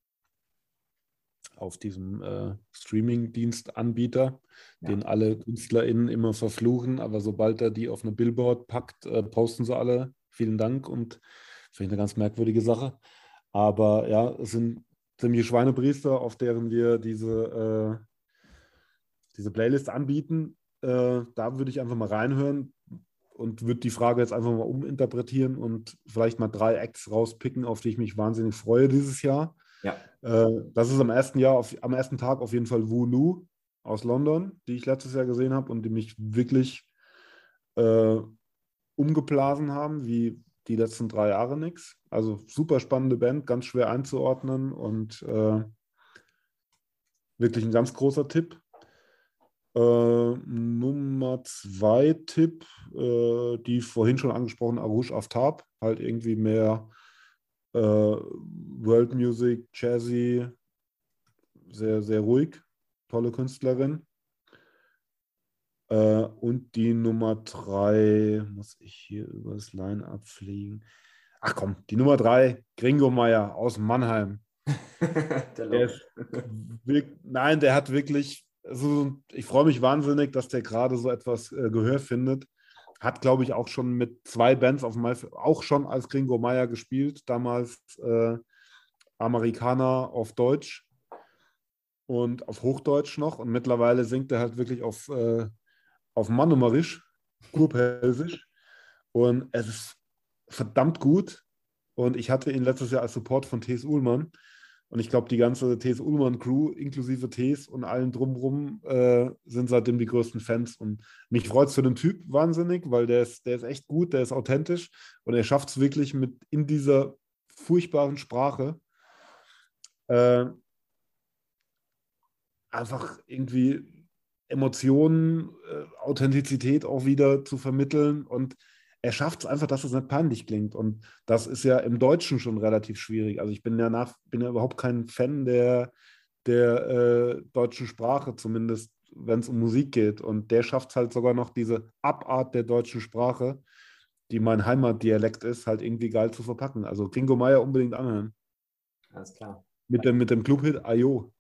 auf diesem äh, Streaming-Dienst-Anbieter, ja. den alle KünstlerInnen immer verfluchen, aber sobald er die auf eine Billboard packt, äh, posten sie alle. Vielen Dank und finde ich eine ganz merkwürdige Sache. Aber ja, es sind ziemlich Schweinepriester, auf deren wir diese, äh, diese Playlist anbieten. Äh, da würde ich einfach mal reinhören und würde die Frage jetzt einfach mal uminterpretieren und vielleicht mal drei Acts rauspicken, auf die ich mich wahnsinnig freue dieses Jahr. Ja. Äh, das ist am ersten Jahr, auf, am ersten Tag auf jeden Fall Wu Nu aus London, die ich letztes Jahr gesehen habe und die mich wirklich äh, umgeblasen haben, wie die letzten drei Jahre nichts. Also super spannende Band, ganz schwer einzuordnen und äh, wirklich ein ganz großer Tipp. Äh, Nummer zwei Tipp, äh, die vorhin schon angesprochen, Arush Aftab, halt irgendwie mehr äh, World Music, Jazzy, sehr, sehr ruhig, tolle Künstlerin. Äh, und die Nummer drei, muss ich hier über das Line-Up fliegen. Ach komm, die Nummer drei, Gringo Meier aus Mannheim. der der wirklich, nein, der hat wirklich, also ich freue mich wahnsinnig, dass der gerade so etwas äh, Gehör findet. Hat, glaube ich, auch schon mit zwei Bands auf dem auch schon als Gringo Meier gespielt, damals äh, Amerikaner auf Deutsch und auf Hochdeutsch noch. Und mittlerweile singt er halt wirklich auf, äh, auf Manumerisch, Kurpelsisch. Und es ist verdammt gut. Und ich hatte ihn letztes Jahr als Support von T.S. Uhlmann. Und ich glaube, die ganze T.S. Ullmann-Crew, inklusive T.S. und allen drumherum, äh, sind seitdem die größten Fans. Und mich freut es für den Typ wahnsinnig, weil der ist, der ist echt gut, der ist authentisch und er schafft es wirklich mit in dieser furchtbaren Sprache äh, einfach irgendwie Emotionen, äh, Authentizität auch wieder zu vermitteln und er schafft es einfach, dass es nicht peinlich klingt. Und das ist ja im Deutschen schon relativ schwierig. Also ich bin ja nach, bin ja überhaupt kein Fan der, der äh, deutschen Sprache, zumindest wenn es um Musik geht. Und der schafft es halt sogar noch, diese Abart der deutschen Sprache, die mein Heimatdialekt ist, halt irgendwie geil zu verpacken. Also Kingo Meier unbedingt anhören. Alles klar. Mit dem, mit dem Clubhit Ayo.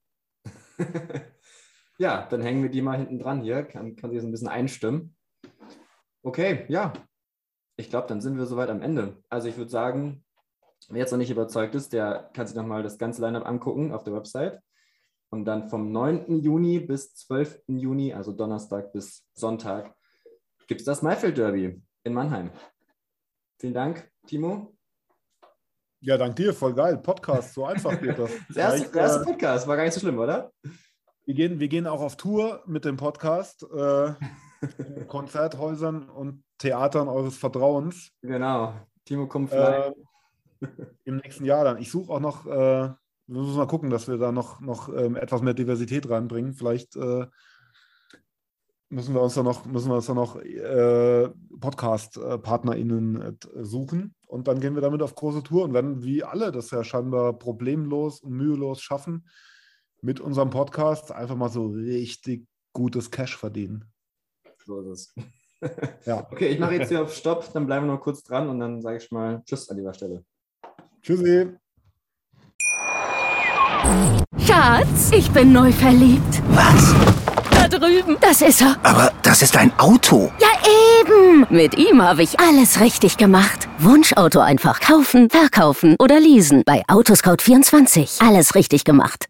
ja, dann hängen wir die mal hinten dran hier. Kann, kann sich so ein bisschen einstimmen. Okay, ja, ich glaube, dann sind wir soweit am Ende. Also ich würde sagen, wer jetzt noch nicht überzeugt ist, der kann sich nochmal das ganze Lineup angucken auf der Website. Und dann vom 9. Juni bis 12. Juni, also Donnerstag bis Sonntag, gibt es das Maifeld Derby in Mannheim. Vielen Dank, Timo. Ja, dank dir, voll geil. Podcast, so einfach geht das. Das erste, der erste Podcast, war gar nicht so schlimm, oder? Wir gehen, wir gehen auch auf Tour mit dem Podcast, äh, Konzerthäusern und Theatern eures Vertrauens. Genau. Timo kommt vielleicht. Äh, Im nächsten Jahr dann. Ich suche auch noch, äh, wir müssen mal gucken, dass wir da noch, noch ähm, etwas mehr Diversität reinbringen. Vielleicht äh, müssen wir uns da noch, müssen wir uns da noch äh, Podcast-PartnerInnen äh, suchen. Und dann gehen wir damit auf große Tour und werden wie alle das ja scheinbar problemlos und mühelos schaffen, mit unserem Podcast einfach mal so richtig gutes Cash verdienen. So ist es. Ja. Okay, ich mache jetzt hier auf Stopp, dann bleiben wir noch kurz dran und dann sage ich mal Tschüss an dieser Stelle. Tschüssi. Schatz, ich bin neu verliebt. Was? Da drüben. Das ist er. Aber das ist ein Auto. Ja, eben. Mit ihm habe ich alles richtig gemacht. Wunschauto einfach kaufen, verkaufen oder leasen. Bei Autoscout24. Alles richtig gemacht.